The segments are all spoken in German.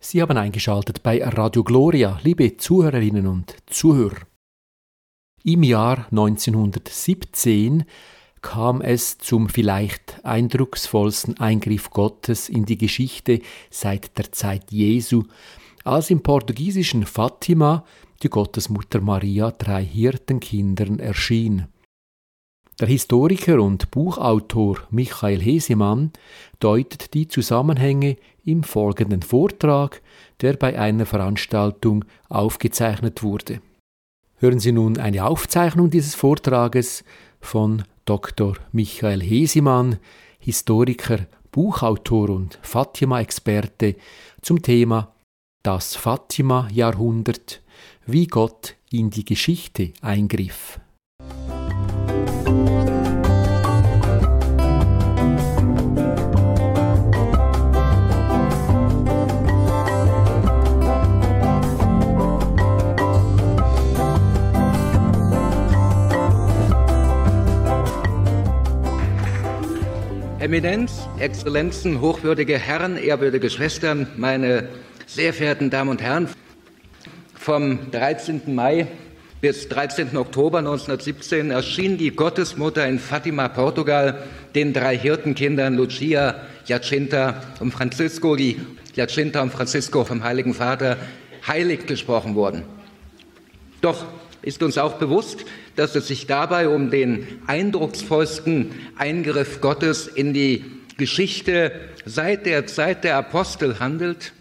Sie haben eingeschaltet bei Radio Gloria, liebe Zuhörerinnen und Zuhörer. Im Jahr 1917 kam es zum vielleicht eindrucksvollsten Eingriff Gottes in die Geschichte seit der Zeit Jesu, als im portugiesischen Fatima die Gottesmutter Maria drei Hirtenkindern erschien. Der Historiker und Buchautor Michael Hesemann deutet die Zusammenhänge im folgenden Vortrag, der bei einer Veranstaltung aufgezeichnet wurde. Hören Sie nun eine Aufzeichnung dieses Vortrages von Dr. Michael Hesemann, Historiker, Buchautor und Fatima-Experte zum Thema Das Fatima-Jahrhundert, wie Gott in die Geschichte eingriff. Eminenz, Exzellenzen, hochwürdige Herren, ehrwürdige Schwestern, meine sehr verehrten Damen und Herren, vom 13. Mai bis 13. Oktober 1917 erschien die Gottesmutter in Fatima, Portugal, den drei Hirtenkindern Lucia, Jacinta und Francisco, die Jacinta und Francisco vom Heiligen Vater heilig gesprochen wurden. Doch ist uns auch bewusst, dass es sich dabei um den eindrucksvollsten Eingriff Gottes in die Geschichte seit der Zeit der Apostel handelt.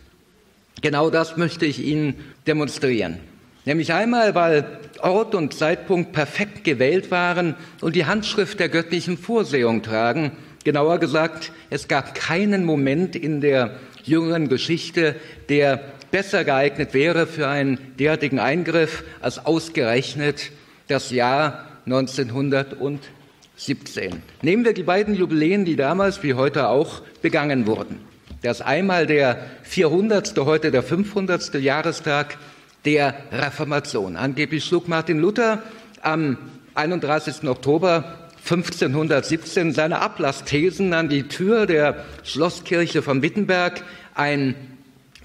Genau das möchte ich Ihnen demonstrieren. Nämlich einmal, weil Ort und Zeitpunkt perfekt gewählt waren und die Handschrift der göttlichen Vorsehung tragen. Genauer gesagt, es gab keinen Moment in der jüngeren Geschichte, der besser geeignet wäre für einen derartigen Eingriff als ausgerechnet das Jahr 1917. Nehmen wir die beiden Jubiläen, die damals wie heute auch begangen wurden. Das einmal der 400., heute der 500. Jahrestag der Reformation. Angeblich schlug Martin Luther am 31. Oktober 1517 seine Ablassthesen an die Tür der Schlosskirche von Wittenberg, ein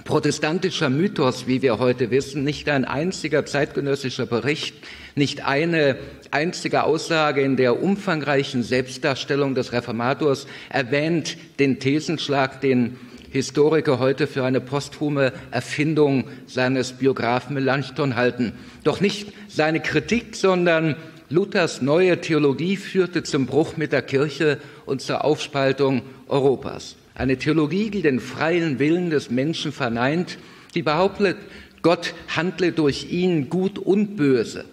protestantischer Mythos, wie wir heute wissen, nicht ein einziger zeitgenössischer Bericht, nicht eine einzige Aussage in der umfangreichen Selbstdarstellung des Reformators erwähnt den Thesenschlag, den Historiker heute für eine posthume Erfindung seines Biografen Melanchthon halten. Doch nicht seine Kritik, sondern Luthers neue Theologie führte zum Bruch mit der Kirche und zur Aufspaltung Europas. Eine Theologie, die den freien Willen des Menschen verneint, die behauptet, Gott handle durch ihn gut und böse.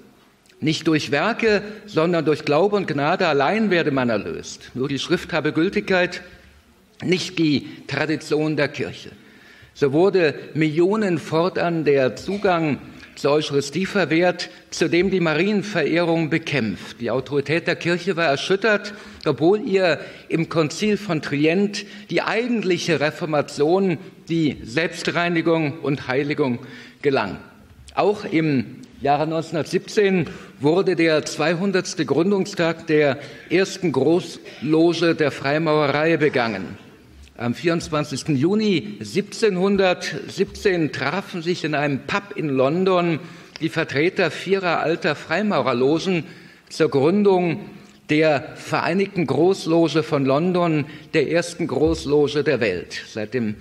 Nicht durch Werke, sondern durch Glaube und Gnade allein werde man erlöst. Nur die Schrift habe Gültigkeit, nicht die Tradition der Kirche. So wurde Millionen fortan der Zugang zur Eucharistie verwehrt, zu dem die Marienverehrung bekämpft. Die Autorität der Kirche war erschüttert, obwohl ihr im Konzil von Trient die eigentliche Reformation, die Selbstreinigung und Heiligung gelang. Auch im Jahre 1917 wurde der 200. Gründungstag der ersten Großloge der Freimaurerei begangen. Am 24. Juni 1717 trafen sich in einem Pub in London die Vertreter vierer alter Freimaurerlogen zur Gründung der Vereinigten Großloge von London, der ersten Großloge der Welt. Seit dem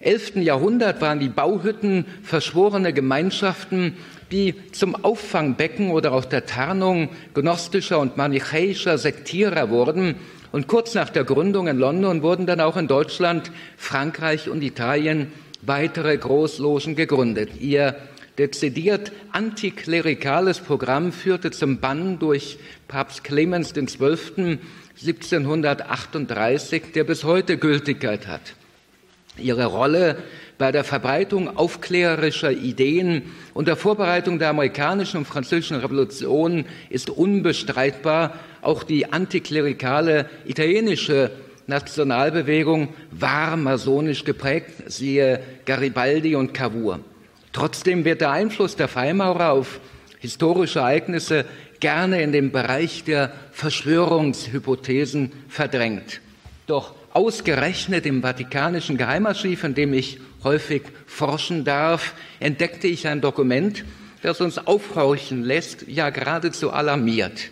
11. Jahrhundert waren die Bauhütten verschworene Gemeinschaften, die zum Auffangbecken oder auch der Tarnung gnostischer und manichäischer Sektierer wurden und kurz nach der Gründung in London wurden dann auch in Deutschland, Frankreich und Italien weitere Großlogen gegründet. Ihr dezidiert antiklerikales Programm führte zum Bann durch Papst Clemens XII. 1738, der bis heute Gültigkeit hat. Ihre Rolle bei der Verbreitung aufklärerischer Ideen und der Vorbereitung der amerikanischen und französischen Revolution ist unbestreitbar. Auch die antiklerikale italienische Nationalbewegung war masonisch geprägt, siehe Garibaldi und Cavour. Trotzdem wird der Einfluss der Freimaurer auf historische Ereignisse gerne in den Bereich der Verschwörungshypothesen verdrängt. Doch ausgerechnet im Vatikanischen Geheimarchiv, in dem ich häufig forschen darf, entdeckte ich ein Dokument, das uns aufhorchen lässt, ja geradezu alarmiert.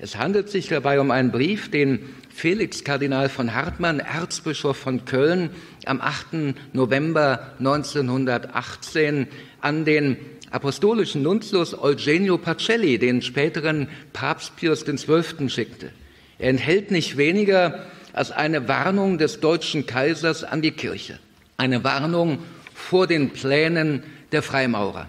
Es handelt sich dabei um einen Brief, den Felix Kardinal von Hartmann, Erzbischof von Köln, am 8. November 1918 an den apostolischen Nuntius Eugenio Pacelli, den späteren Papst Pius XII., schickte. Er enthält nicht weniger als eine Warnung des deutschen Kaisers an die Kirche, eine Warnung vor den Plänen der Freimaurer.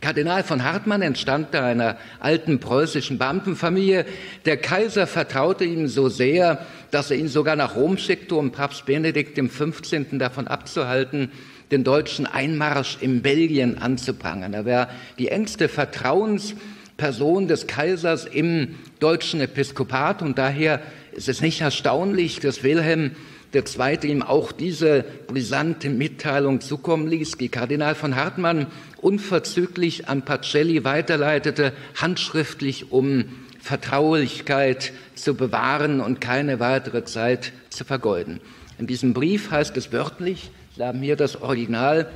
Kardinal von Hartmann entstammte einer alten preußischen Beamtenfamilie. Der Kaiser vertraute ihm so sehr, dass er ihn sogar nach Rom schickte, um Papst Benedikt XV. davon abzuhalten, den deutschen Einmarsch in Belgien anzuprangern. Er war die engste Vertrauensperson des Kaisers im deutschen Episkopat und daher ist es nicht erstaunlich, dass Wilhelm II. ihm auch diese brisante Mitteilung zukommen ließ, die Kardinal von Hartmann unverzüglich an Pacelli weiterleitete, handschriftlich, um Vertraulichkeit zu bewahren und keine weitere Zeit zu vergeuden. In diesem Brief heißt es wörtlich, Sie haben hier das Original.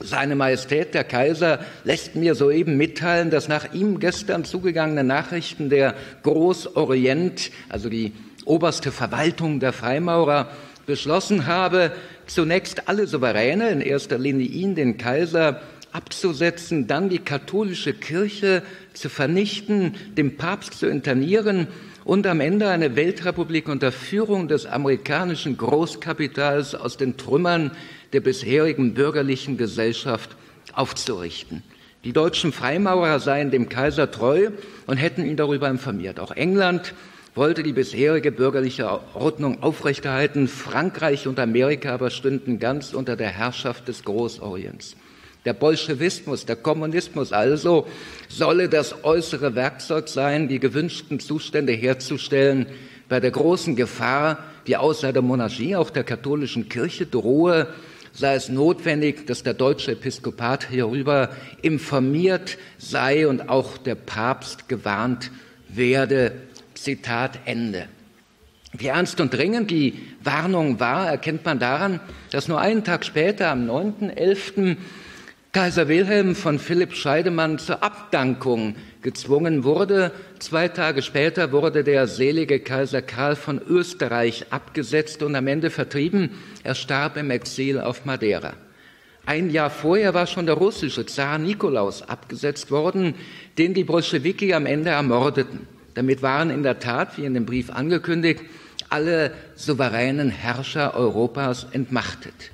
Seine Majestät der Kaiser lässt mir soeben mitteilen, dass nach ihm gestern zugegangene Nachrichten der Großorient, also die oberste Verwaltung der Freimaurer, beschlossen habe, zunächst alle Souveräne, in erster Linie ihn, den Kaiser, abzusetzen, dann die katholische Kirche zu vernichten, dem Papst zu internieren und am Ende eine Weltrepublik unter Führung des amerikanischen Großkapitals aus den Trümmern der bisherigen bürgerlichen Gesellschaft aufzurichten. Die deutschen Freimaurer seien dem Kaiser treu und hätten ihn darüber informiert. Auch England wollte die bisherige bürgerliche Ordnung aufrechterhalten. Frankreich und Amerika aber stünden ganz unter der Herrschaft des Großorients. Der Bolschewismus, der Kommunismus also solle das äußere Werkzeug sein, die gewünschten Zustände herzustellen, bei der großen Gefahr, die außer der Monarchie auch der katholischen Kirche drohe, sei es notwendig, dass der deutsche Episkopat hierüber informiert sei und auch der Papst gewarnt werde. Zitat Ende. Wie ernst und dringend die Warnung war, erkennt man daran, dass nur einen Tag später, am 9.11., Kaiser Wilhelm von Philipp Scheidemann zur Abdankung gezwungen wurde. Zwei Tage später wurde der selige Kaiser Karl von Österreich abgesetzt und am Ende vertrieben. Er starb im Exil auf Madeira. Ein Jahr vorher war schon der russische Zar Nikolaus abgesetzt worden, den die Bolschewiki am Ende ermordeten. Damit waren in der Tat, wie in dem Brief angekündigt, alle souveränen Herrscher Europas entmachtet.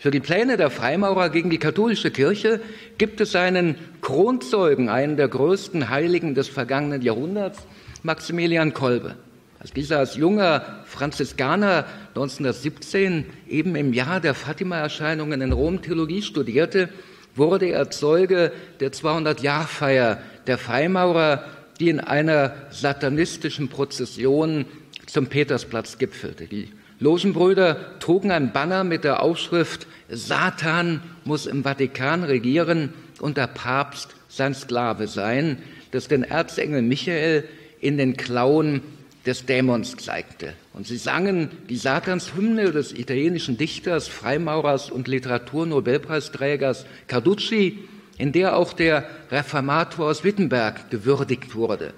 Für die Pläne der Freimaurer gegen die katholische Kirche gibt es einen Kronzeugen, einen der größten Heiligen des vergangenen Jahrhunderts, Maximilian Kolbe. Als dieser als junger Franziskaner 1917 eben im Jahr der Fatima-Erscheinungen in Rom Theologie studierte, wurde er Zeuge der 200-Jahr-Feier der Freimaurer, die in einer satanistischen Prozession zum Petersplatz gipfelte. Die Logenbrüder trugen ein Banner mit der Aufschrift Satan muss im Vatikan regieren und der Papst sein Sklave sein, das den Erzengel Michael in den Klauen des Dämons zeigte. Und sie sangen die Satanshymne des italienischen Dichters, Freimaurers und Literaturnobelpreisträgers Carducci, in der auch der Reformator aus Wittenberg gewürdigt wurde.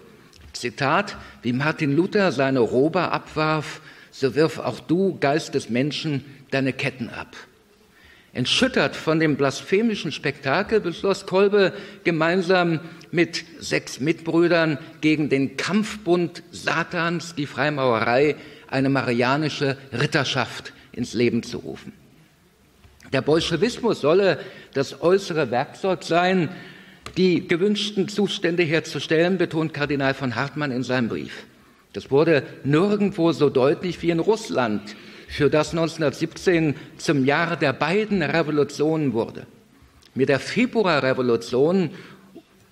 Zitat, wie Martin Luther seine Robe abwarf, so wirf auch du, Geist des Menschen, deine Ketten ab. Entschüttert von dem blasphemischen Spektakel beschloss Kolbe gemeinsam mit sechs Mitbrüdern gegen den Kampfbund Satans, die Freimaurerei, eine marianische Ritterschaft ins Leben zu rufen. Der Bolschewismus solle das äußere Werkzeug sein, die gewünschten Zustände herzustellen, betont Kardinal von Hartmann in seinem Brief. Das wurde nirgendwo so deutlich wie in Russland, für das 1917 zum Jahr der beiden Revolutionen wurde. Mit der Februarrevolution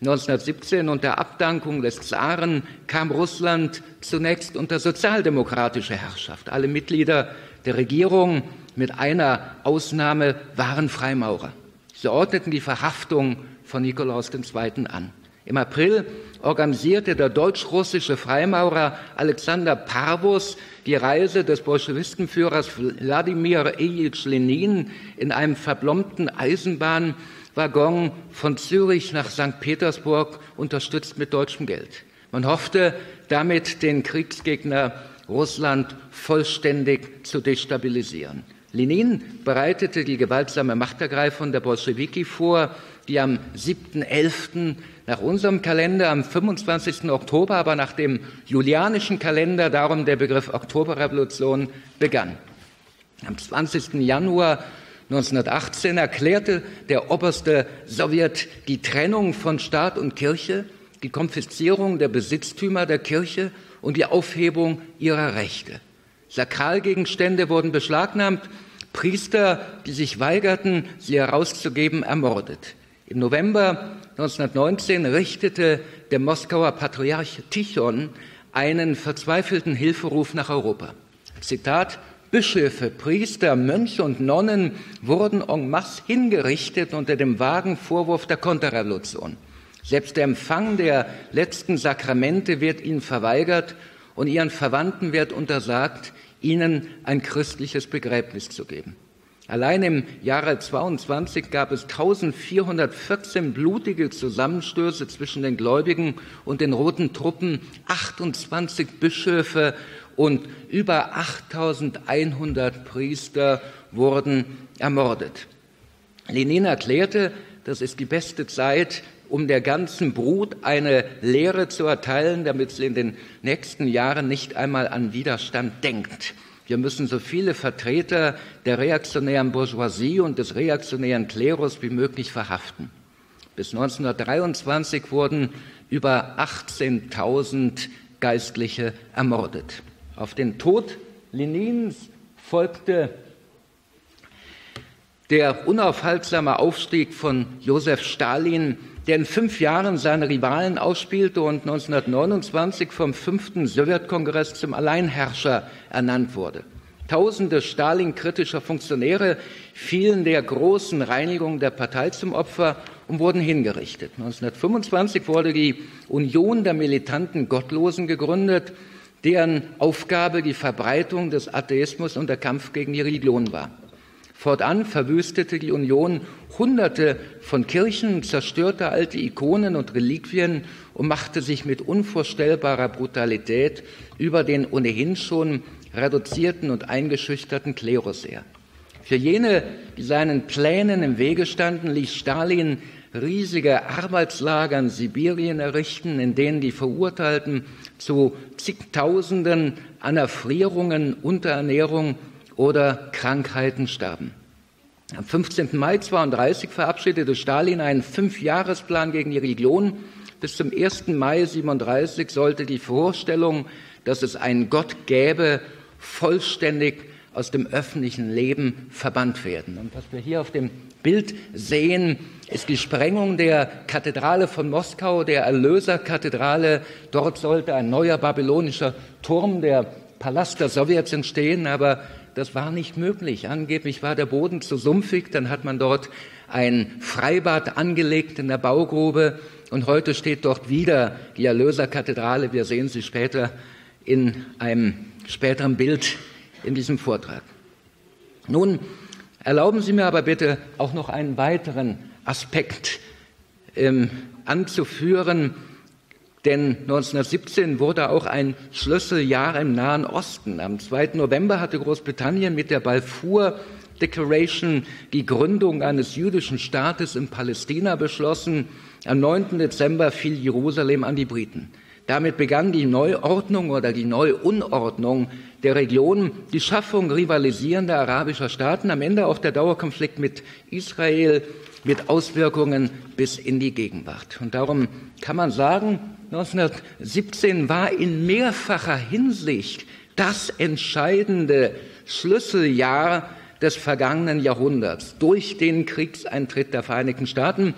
1917 und der Abdankung des Zaren kam Russland zunächst unter sozialdemokratische Herrschaft. Alle Mitglieder der Regierung mit einer Ausnahme waren Freimaurer. Sie ordneten die Verhaftung von Nikolaus II. an. Im April organisierte der deutsch-russische Freimaurer Alexander Parvus die Reise des Bolschewistenführers Wladimir Ilyich Lenin in einem verblombten Eisenbahnwaggon von Zürich nach St. Petersburg, unterstützt mit deutschem Geld. Man hoffte, damit den Kriegsgegner Russland vollständig zu destabilisieren. Lenin bereitete die gewaltsame Machtergreifung der Bolschewiki vor, die am 7.11. nach unserem Kalender, am 25. Oktober, aber nach dem julianischen Kalender, darum der Begriff Oktoberrevolution, begann. Am 20. Januar 1918 erklärte der oberste Sowjet die Trennung von Staat und Kirche, die Konfiszierung der Besitztümer der Kirche und die Aufhebung ihrer Rechte. Sakralgegenstände wurden beschlagnahmt, Priester, die sich weigerten, sie herauszugeben, ermordet. Im November 1919 richtete der Moskauer Patriarch Tichon einen verzweifelten Hilferuf nach Europa. Zitat Bischöfe, Priester, Mönche und Nonnen wurden en masse hingerichtet unter dem vagen Vorwurf der Konterrevolution. Selbst der Empfang der letzten Sakramente wird ihnen verweigert und ihren Verwandten wird untersagt, ihnen ein christliches Begräbnis zu geben. Allein im Jahre 22 gab es 1414 blutige Zusammenstöße zwischen den Gläubigen und den roten Truppen, 28 Bischöfe und über 8100 Priester wurden ermordet. Lenin erklärte, das ist die beste Zeit, um der ganzen Brut eine Lehre zu erteilen, damit sie in den nächsten Jahren nicht einmal an Widerstand denkt. Wir müssen so viele Vertreter der reaktionären Bourgeoisie und des reaktionären Klerus wie möglich verhaften. Bis 1923 wurden über 18.000 Geistliche ermordet. Auf den Tod Lenins folgte der unaufhaltsame Aufstieg von Josef Stalin, der in fünf Jahren seine Rivalen ausspielte und 1929 vom fünften Sowjetkongress zum Alleinherrscher ernannt wurde. Tausende Stalin-kritischer Funktionäre fielen der großen Reinigung der Partei zum Opfer und wurden hingerichtet. 1925 wurde die Union der militanten Gottlosen gegründet, deren Aufgabe die Verbreitung des Atheismus und der Kampf gegen die Religion war. Fortan verwüstete die Union Hunderte von Kirchen, zerstörte alte Ikonen und Reliquien und machte sich mit unvorstellbarer Brutalität über den ohnehin schon reduzierten und eingeschüchterten Klerus her. Für jene, die seinen Plänen im Wege standen, ließ Stalin riesige Arbeitslager in Sibirien errichten, in denen die Verurteilten zu zigtausenden an Erfrierungen, Unterernährung oder Krankheiten starben. Am 15. Mai 1932 verabschiedete Stalin einen Fünfjahresplan gegen die Religion. Bis zum 1. Mai 1937 sollte die Vorstellung, dass es einen Gott gäbe, vollständig aus dem öffentlichen Leben verbannt werden. Und was wir hier auf dem Bild sehen, ist die Sprengung der Kathedrale von Moskau, der Erlöserkathedrale. Dort sollte ein neuer babylonischer Turm, der Palast der Sowjets entstehen, aber das war nicht möglich. Angeblich war der Boden zu sumpfig, dann hat man dort ein Freibad angelegt in der Baugrube und heute steht dort wieder die Erlöserkathedrale. Wir sehen sie später in einem späteren Bild in diesem Vortrag. Nun erlauben Sie mir aber bitte auch noch einen weiteren Aspekt ähm, anzuführen, denn 1917 wurde auch ein Schlüsseljahr im Nahen Osten. Am 2. November hatte Großbritannien mit der Balfour Declaration die Gründung eines jüdischen Staates in Palästina beschlossen. Am 9. Dezember fiel Jerusalem an die Briten. Damit begann die Neuordnung oder die Neuunordnung der Region, die Schaffung rivalisierender arabischer Staaten, am Ende auch der Dauerkonflikt mit Israel mit Auswirkungen bis in die Gegenwart. Und darum kann man sagen, 1917 war in mehrfacher Hinsicht das entscheidende Schlüsseljahr des vergangenen Jahrhunderts durch den Kriegseintritt der Vereinigten Staaten.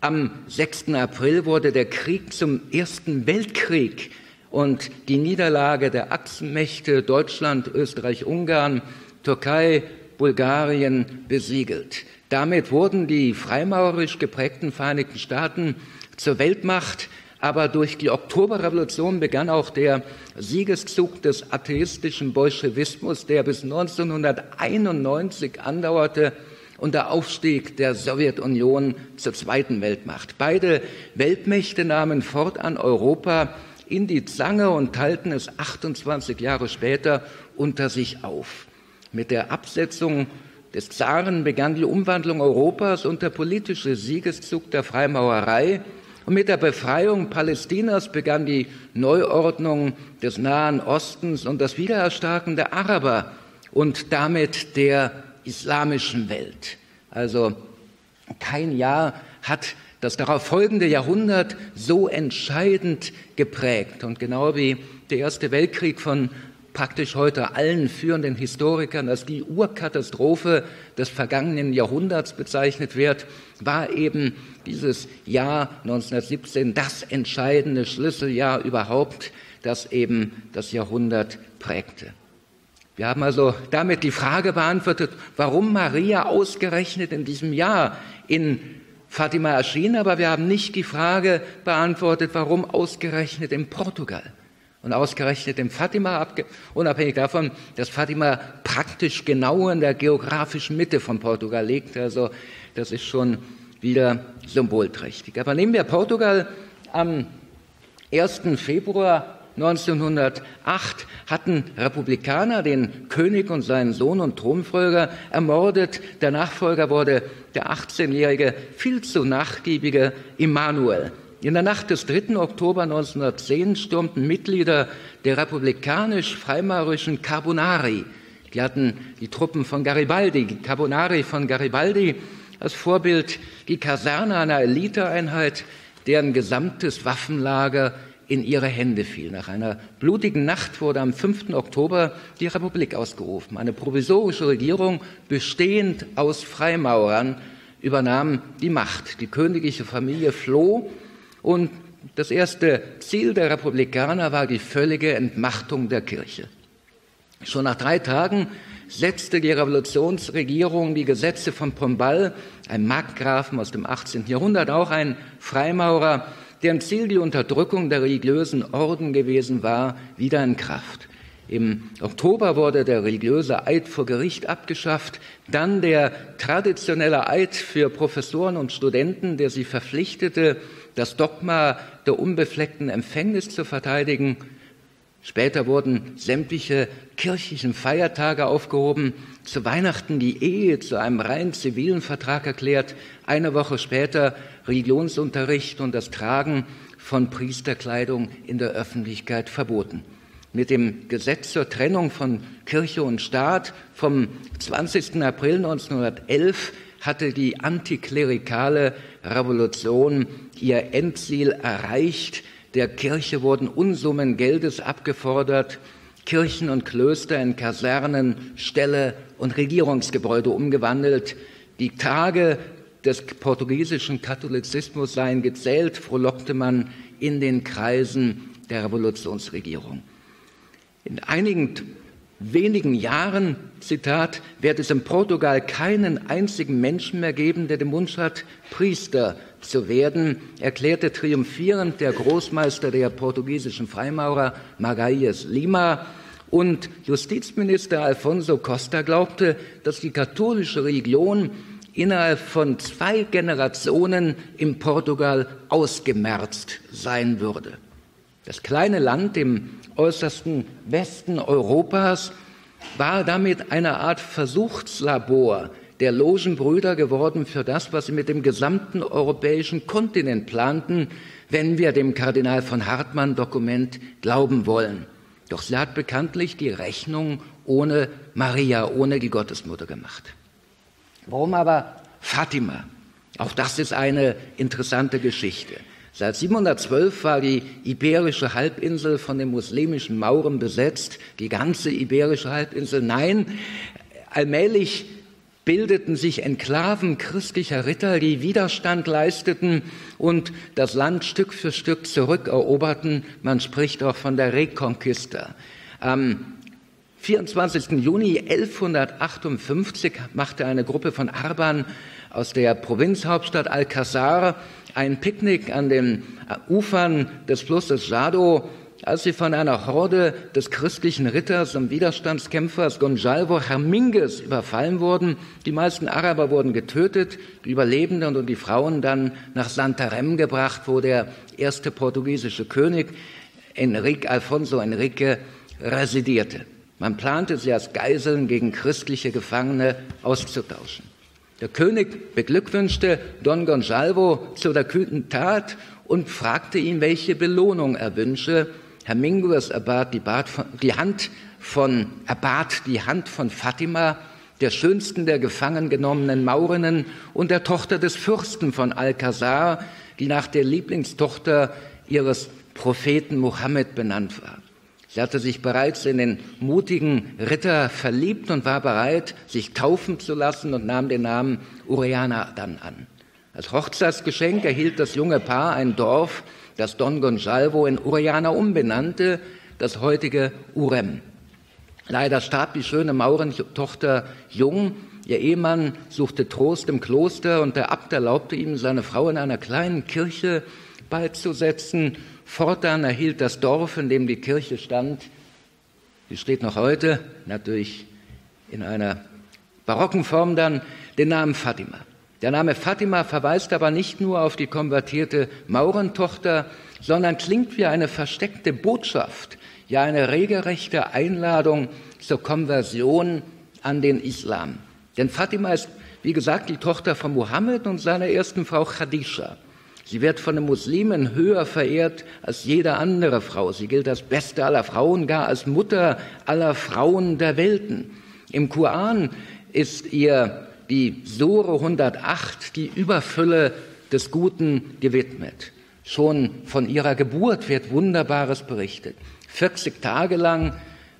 Am 6. April wurde der Krieg zum Ersten Weltkrieg und die Niederlage der Achsenmächte Deutschland, Österreich, Ungarn, Türkei, Bulgarien besiegelt. Damit wurden die freimaurerisch geprägten Vereinigten Staaten zur Weltmacht. Aber durch die Oktoberrevolution begann auch der Siegeszug des atheistischen Bolschewismus, der bis 1991 andauerte und der Aufstieg der Sowjetunion zur zweiten Weltmacht. Beide Weltmächte nahmen fortan Europa in die Zange und teilten es 28 Jahre später unter sich auf. Mit der Absetzung des Zaren begann die Umwandlung Europas und der politische Siegeszug der Freimaurerei. Und mit der Befreiung Palästinas begann die Neuordnung des Nahen Ostens und das Wiedererstarken der Araber und damit der islamischen Welt. Also kein Jahr hat das darauf folgende Jahrhundert so entscheidend geprägt. Und genau wie der Erste Weltkrieg von praktisch heute allen führenden Historikern als die Urkatastrophe des vergangenen Jahrhunderts bezeichnet wird, war eben dieses Jahr 1917 das entscheidende Schlüsseljahr überhaupt, das eben das Jahrhundert prägte. Wir haben also damit die Frage beantwortet, warum Maria ausgerechnet in diesem Jahr in Fatima erschien, aber wir haben nicht die Frage beantwortet, warum ausgerechnet in Portugal und ausgerechnet in Fatima, unabhängig davon, dass Fatima praktisch genau in der geografischen Mitte von Portugal liegt. Also das ist schon wieder symbolträchtig. Aber nehmen wir Portugal am 1. Februar 1908 hatten Republikaner den König und seinen Sohn und Thronfolger ermordet. Der Nachfolger wurde der 18-jährige, viel zu nachgiebige Immanuel. In der Nacht des 3. Oktober 1910 stürmten Mitglieder der republikanisch-freimaurischen Carbonari, die hatten die Truppen von Garibaldi, Carbonari von Garibaldi, als Vorbild die Kaserne einer Eliteeinheit, deren gesamtes Waffenlager in ihre Hände fiel. Nach einer blutigen Nacht wurde am 5. Oktober die Republik ausgerufen. Eine provisorische Regierung, bestehend aus Freimaurern, übernahm die Macht. Die königliche Familie floh und das erste Ziel der Republikaner war die völlige Entmachtung der Kirche. Schon nach drei Tagen setzte die Revolutionsregierung die Gesetze von Pombal, ein Markgrafen aus dem 18. Jahrhundert, auch ein Freimaurer, deren Ziel die Unterdrückung der religiösen Orden gewesen war, wieder in Kraft. Im Oktober wurde der religiöse Eid vor Gericht abgeschafft, dann der traditionelle Eid für Professoren und Studenten, der sie verpflichtete, das Dogma der unbefleckten Empfängnis zu verteidigen. Später wurden sämtliche kirchlichen Feiertage aufgehoben, zu Weihnachten die Ehe zu einem rein zivilen Vertrag erklärt, eine Woche später Religionsunterricht und das Tragen von Priesterkleidung in der Öffentlichkeit verboten. Mit dem Gesetz zur Trennung von Kirche und Staat vom 20. April 1911 hatte die antiklerikale Revolution ihr Endziel erreicht. Der Kirche wurden Unsummen Geldes abgefordert, Kirchen und Klöster in Kasernen, Ställe und Regierungsgebäude umgewandelt. Die Tage des portugiesischen Katholizismus seien gezählt, frohlockte man in den Kreisen der Revolutionsregierung. In einigen wenigen Jahren, Zitat, wird es in Portugal keinen einzigen Menschen mehr geben, der den Wunsch hat, Priester zu werden, erklärte triumphierend der Großmeister der portugiesischen Freimaurer Magalhães Lima. Und Justizminister Alfonso Costa glaubte, dass die katholische Religion innerhalb von zwei Generationen in Portugal ausgemerzt sein würde. Das kleine Land im äußersten Westen Europas war damit eine Art Versuchslabor der Logenbrüder geworden für das, was sie mit dem gesamten europäischen Kontinent planten, wenn wir dem Kardinal von Hartmann Dokument glauben wollen. Doch sie hat bekanntlich die Rechnung ohne Maria, ohne die Gottesmutter gemacht. Warum aber Fatima? Auch das ist eine interessante Geschichte. Seit 712 war die iberische Halbinsel von den muslimischen Mauren besetzt, die ganze iberische Halbinsel. Nein, allmählich bildeten sich Enklaven christlicher Ritter, die Widerstand leisteten und das Land Stück für Stück zurückeroberten. Man spricht auch von der Reconquista. Am 24. Juni 1158 machte eine Gruppe von Arbern aus der Provinzhauptstadt Alcazar ein Picknick an den Ufern des Flusses Jado als sie von einer Horde des christlichen Ritters und Widerstandskämpfers Gonzalvo Herminges überfallen wurden. Die meisten Araber wurden getötet, die Überlebenden und die Frauen dann nach Santarem gebracht, wo der erste portugiesische König Enrique Alfonso Enrique residierte. Man plante sie als Geiseln gegen christliche Gefangene auszutauschen. Der König beglückwünschte Don Gonzalvo zu der kühnen Tat und fragte ihn, welche Belohnung er wünsche. Herr Mingus erbat die, von, die Hand von, erbat die Hand von Fatima, der schönsten der gefangen genommenen Maurinnen und der Tochter des Fürsten von Alcazar, die nach der Lieblingstochter ihres Propheten Mohammed benannt war. Sie hatte sich bereits in den mutigen Ritter verliebt und war bereit, sich taufen zu lassen und nahm den Namen Uriana dann an. Als Hochzeitsgeschenk erhielt das junge Paar ein Dorf das Don Gonzalvo in Uriana umbenannte, das heutige Urem. Leider starb die schöne Maurentochter jung. Ihr Ehemann suchte Trost im Kloster und der Abt erlaubte ihm, seine Frau in einer kleinen Kirche beizusetzen. Fortan erhielt das Dorf, in dem die Kirche stand, die steht noch heute, natürlich in einer barocken Form dann, den Namen Fatima. Der Name Fatima verweist aber nicht nur auf die konvertierte Maurentochter, sondern klingt wie eine versteckte Botschaft, ja eine regelrechte Einladung zur Konversion an den Islam. Denn Fatima ist, wie gesagt, die Tochter von Mohammed und seiner ersten Frau Khadisha. Sie wird von den Muslimen höher verehrt als jede andere Frau. Sie gilt als beste aller Frauen, gar als Mutter aller Frauen der Welten. Im Koran ist ihr die Sure 108, die Überfülle des Guten gewidmet. Schon von ihrer Geburt wird Wunderbares berichtet. 40 Tage lang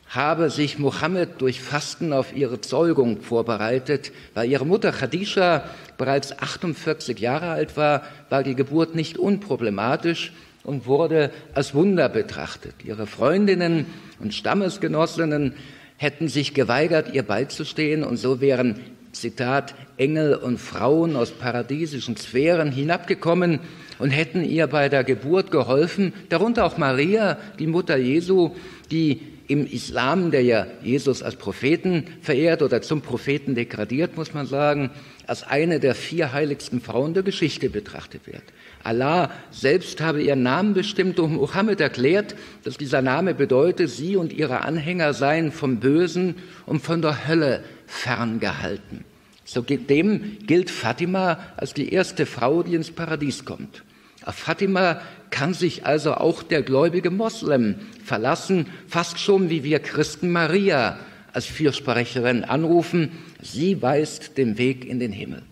habe sich Mohammed durch Fasten auf ihre Zeugung vorbereitet. Weil ihre Mutter Khadija bereits 48 Jahre alt war, war die Geburt nicht unproblematisch und wurde als Wunder betrachtet. Ihre Freundinnen und Stammesgenossinnen hätten sich geweigert, ihr beizustehen und so wären Zitat, Engel und Frauen aus paradiesischen Sphären hinabgekommen und hätten ihr bei der Geburt geholfen, darunter auch Maria, die Mutter Jesu, die im Islam, der ja Jesus als Propheten verehrt oder zum Propheten degradiert, muss man sagen, als eine der vier heiligsten Frauen der Geschichte betrachtet wird. Allah selbst habe ihren Namen bestimmt und Mohammed erklärt, dass dieser Name bedeutet, sie und ihre Anhänger seien vom Bösen und von der Hölle ferngehalten. So dem gilt Fatima als die erste Frau, die ins Paradies kommt. Auf Fatima kann sich also auch der gläubige Moslem verlassen, fast schon wie wir Christen Maria als Fürsprecherin anrufen. Sie weist den Weg in den Himmel.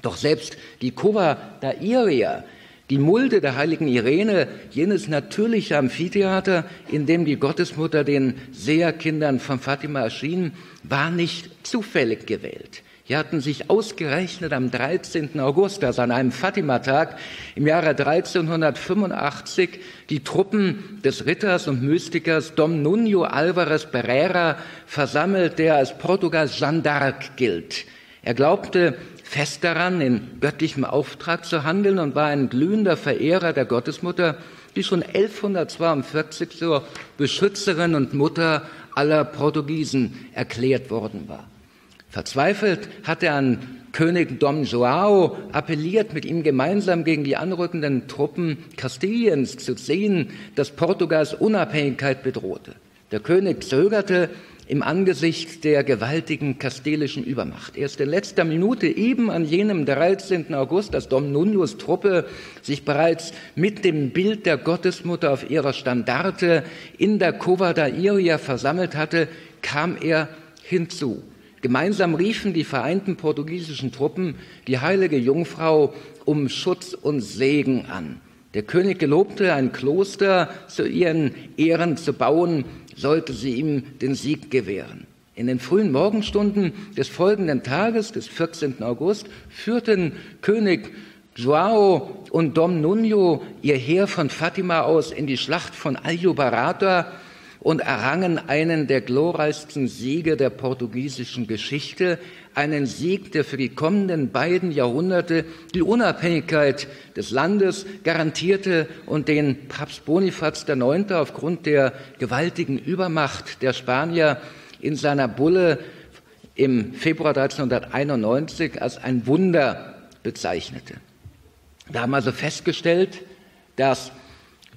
Doch selbst die Kova da Iria, die Mulde der heiligen Irene, jenes natürliche Amphitheater, in dem die Gottesmutter den Seherkindern von Fatima erschien, war nicht zufällig gewählt. Hier hatten sich ausgerechnet am 13. August, also an einem Fatima-Tag im Jahre 1385, die Truppen des Ritters und Mystikers Dom Nuno Alvarez Pereira versammelt, der als Portugals Jeanne d'Arc gilt. Er glaubte, fest daran, in göttlichem Auftrag zu handeln und war ein glühender Verehrer der Gottesmutter, die schon 1142 zur Beschützerin und Mutter aller Portugiesen erklärt worden war. Verzweifelt hat er an König Dom Joao appelliert, mit ihm gemeinsam gegen die anrückenden Truppen Kastiliens zu ziehen, das Portugals Unabhängigkeit bedrohte. Der König zögerte, im Angesicht der gewaltigen kastilischen Übermacht. Erst in letzter Minute, eben an jenem 13. August, als Dom Nunus Truppe sich bereits mit dem Bild der Gottesmutter auf ihrer Standarte in der Cova da Iria versammelt hatte, kam er hinzu. Gemeinsam riefen die vereinten portugiesischen Truppen die heilige Jungfrau um Schutz und Segen an. Der König gelobte, ein Kloster zu ihren Ehren zu bauen, sollte sie ihm den Sieg gewähren. In den frühen Morgenstunden des folgenden Tages, des 14. August, führten König Joao und Dom Nuno ihr Heer von Fatima aus in die Schlacht von Aljubarata und errangen einen der glorreichsten Siege der portugiesischen Geschichte, einen Sieg, der für die kommenden beiden Jahrhunderte die Unabhängigkeit des Landes garantierte und den Papst Bonifaz IX. aufgrund der gewaltigen Übermacht der Spanier in seiner Bulle im Februar 1391 als ein Wunder bezeichnete. Wir haben also festgestellt, dass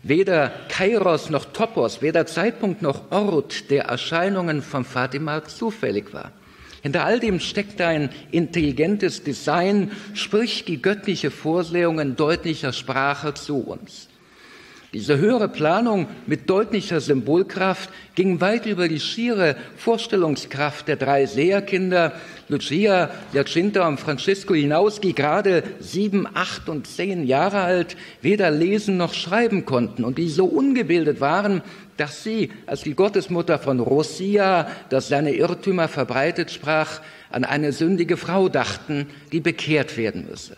weder Kairos noch Topos, weder Zeitpunkt noch Ort der Erscheinungen von Fatima zufällig war. Hinter all dem steckt ein intelligentes Design, sprich die göttliche Vorsehung in deutlicher Sprache zu uns. Diese höhere Planung mit deutlicher Symbolkraft ging weit über die schiere Vorstellungskraft der drei Seherkinder Lucia, Jacinta und Francisco hinaus, die gerade sieben, acht und zehn Jahre alt weder lesen noch schreiben konnten und die so ungebildet waren, dass sie, als die Gottesmutter von Rosia, das seine Irrtümer verbreitet sprach, an eine sündige Frau dachten, die bekehrt werden müsse.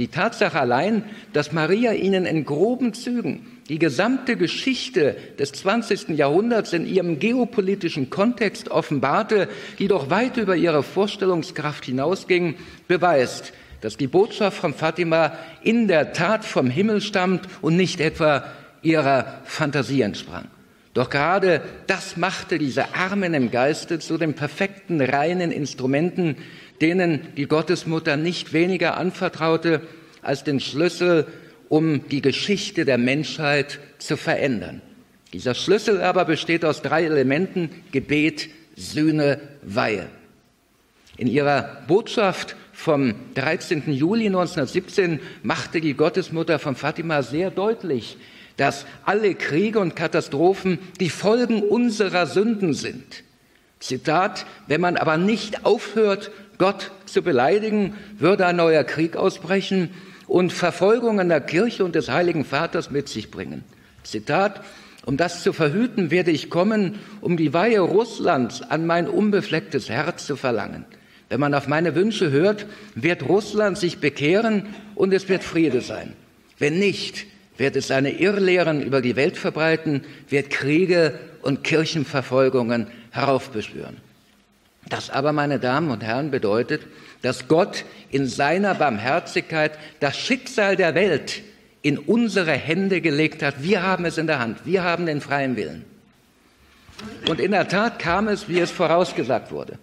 Die Tatsache allein, dass Maria ihnen in groben Zügen die gesamte Geschichte des 20. Jahrhunderts in ihrem geopolitischen Kontext offenbarte, die doch weit über ihre Vorstellungskraft hinausging, beweist, dass die Botschaft von Fatima in der Tat vom Himmel stammt und nicht etwa ihrer Fantasie entsprang. Doch gerade das machte diese Armen im Geiste zu den perfekten, reinen Instrumenten, denen die Gottesmutter nicht weniger anvertraute als den Schlüssel, um die Geschichte der Menschheit zu verändern. Dieser Schlüssel aber besteht aus drei Elementen Gebet, Sühne, Weihe. In ihrer Botschaft vom 13. Juli 1917 machte die Gottesmutter von Fatima sehr deutlich, dass alle Kriege und Katastrophen die Folgen unserer Sünden sind. Zitat, wenn man aber nicht aufhört, Gott zu beleidigen, würde ein neuer Krieg ausbrechen und Verfolgungen der Kirche und des Heiligen Vaters mit sich bringen. Zitat, um das zu verhüten, werde ich kommen, um die Weihe Russlands an mein unbeflecktes Herz zu verlangen. Wenn man auf meine Wünsche hört, wird Russland sich bekehren und es wird Friede sein. Wenn nicht, wird es seine Irrlehren über die Welt verbreiten, wird Kriege und Kirchenverfolgungen heraufbeschwören. Das aber, meine Damen und Herren, bedeutet, dass Gott in seiner Barmherzigkeit das Schicksal der Welt in unsere Hände gelegt hat. Wir haben es in der Hand. Wir haben den freien Willen. Und in der Tat kam es, wie es vorausgesagt wurde.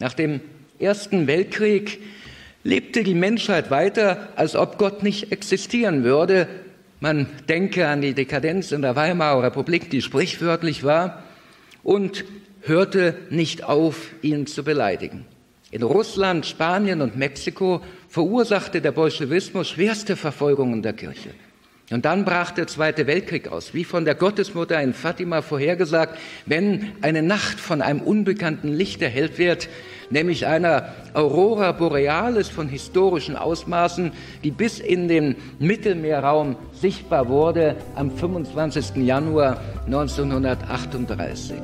Nach dem Ersten Weltkrieg lebte die Menschheit weiter, als ob Gott nicht existieren würde. Man denke an die Dekadenz in der Weimarer Republik, die sprichwörtlich war. Und hörte nicht auf, ihn zu beleidigen. In Russland, Spanien und Mexiko verursachte der Bolschewismus schwerste Verfolgungen der Kirche. Und dann brach der Zweite Weltkrieg aus, wie von der Gottesmutter in Fatima vorhergesagt, wenn eine Nacht von einem unbekannten Licht erhellt wird, nämlich einer Aurora Borealis von historischen Ausmaßen, die bis in den Mittelmeerraum sichtbar wurde am 25. Januar 1938.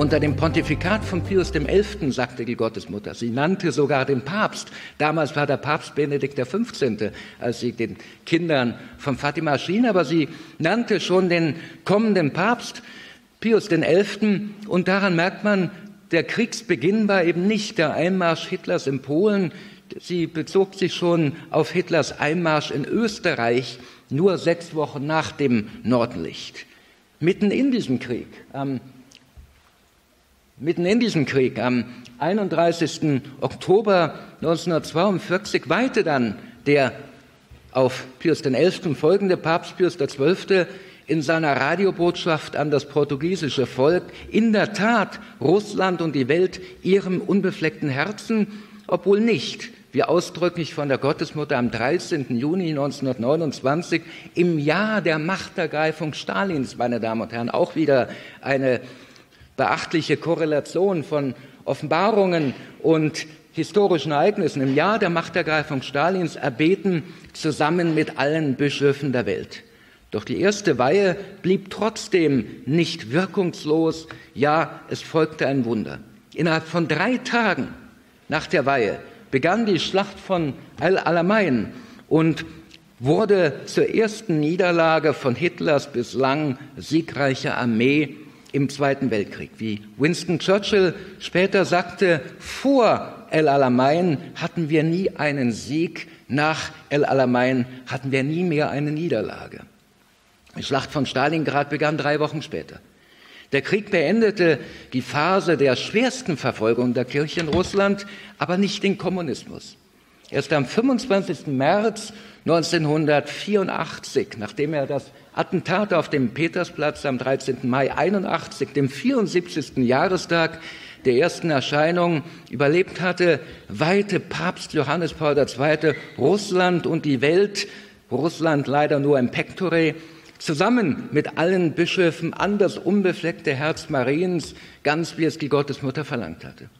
Unter dem Pontifikat von Pius XI. sagte die Gottesmutter, sie nannte sogar den Papst. Damals war der Papst Benedikt XV., als sie den Kindern von Fatima schien, aber sie nannte schon den kommenden Papst Pius XI. Und daran merkt man, der Kriegsbeginn war eben nicht der Einmarsch Hitlers in Polen. Sie bezog sich schon auf Hitlers Einmarsch in Österreich, nur sechs Wochen nach dem Nordlicht. Mitten in diesem Krieg, am Mitten in diesem Krieg, am 31. Oktober 1942, weihte dann der auf Pius XI. folgende Papst Pius XII. in seiner Radiobotschaft an das portugiesische Volk in der Tat Russland und die Welt ihrem unbefleckten Herzen, obwohl nicht, wie ausdrücklich von der Gottesmutter am 13. Juni 1929 im Jahr der Machtergreifung Stalins, meine Damen und Herren, auch wieder eine beachtliche Korrelation von Offenbarungen und historischen Ereignissen im Jahr der Machtergreifung Stalins erbeten, zusammen mit allen Bischöfen der Welt. Doch die erste Weihe blieb trotzdem nicht wirkungslos, ja, es folgte ein Wunder. Innerhalb von drei Tagen nach der Weihe begann die Schlacht von Al-Alamein und wurde zur ersten Niederlage von Hitlers bislang siegreicher Armee im Zweiten Weltkrieg. Wie Winston Churchill später sagte, vor El Alamein hatten wir nie einen Sieg, nach El Alamein hatten wir nie mehr eine Niederlage. Die Schlacht von Stalingrad begann drei Wochen später. Der Krieg beendete die Phase der schwersten Verfolgung der Kirche in Russland, aber nicht den Kommunismus. Erst am 25. März 1984, nachdem er das Attentat auf dem Petersplatz am 13. Mai 81, dem 74. Jahrestag der ersten Erscheinung überlebt hatte, weihte Papst Johannes Paul II. Russland und die Welt, Russland leider nur im Pectore, zusammen mit allen Bischöfen an das unbefleckte Herz Mariens, ganz wie es die Gottesmutter verlangt hatte.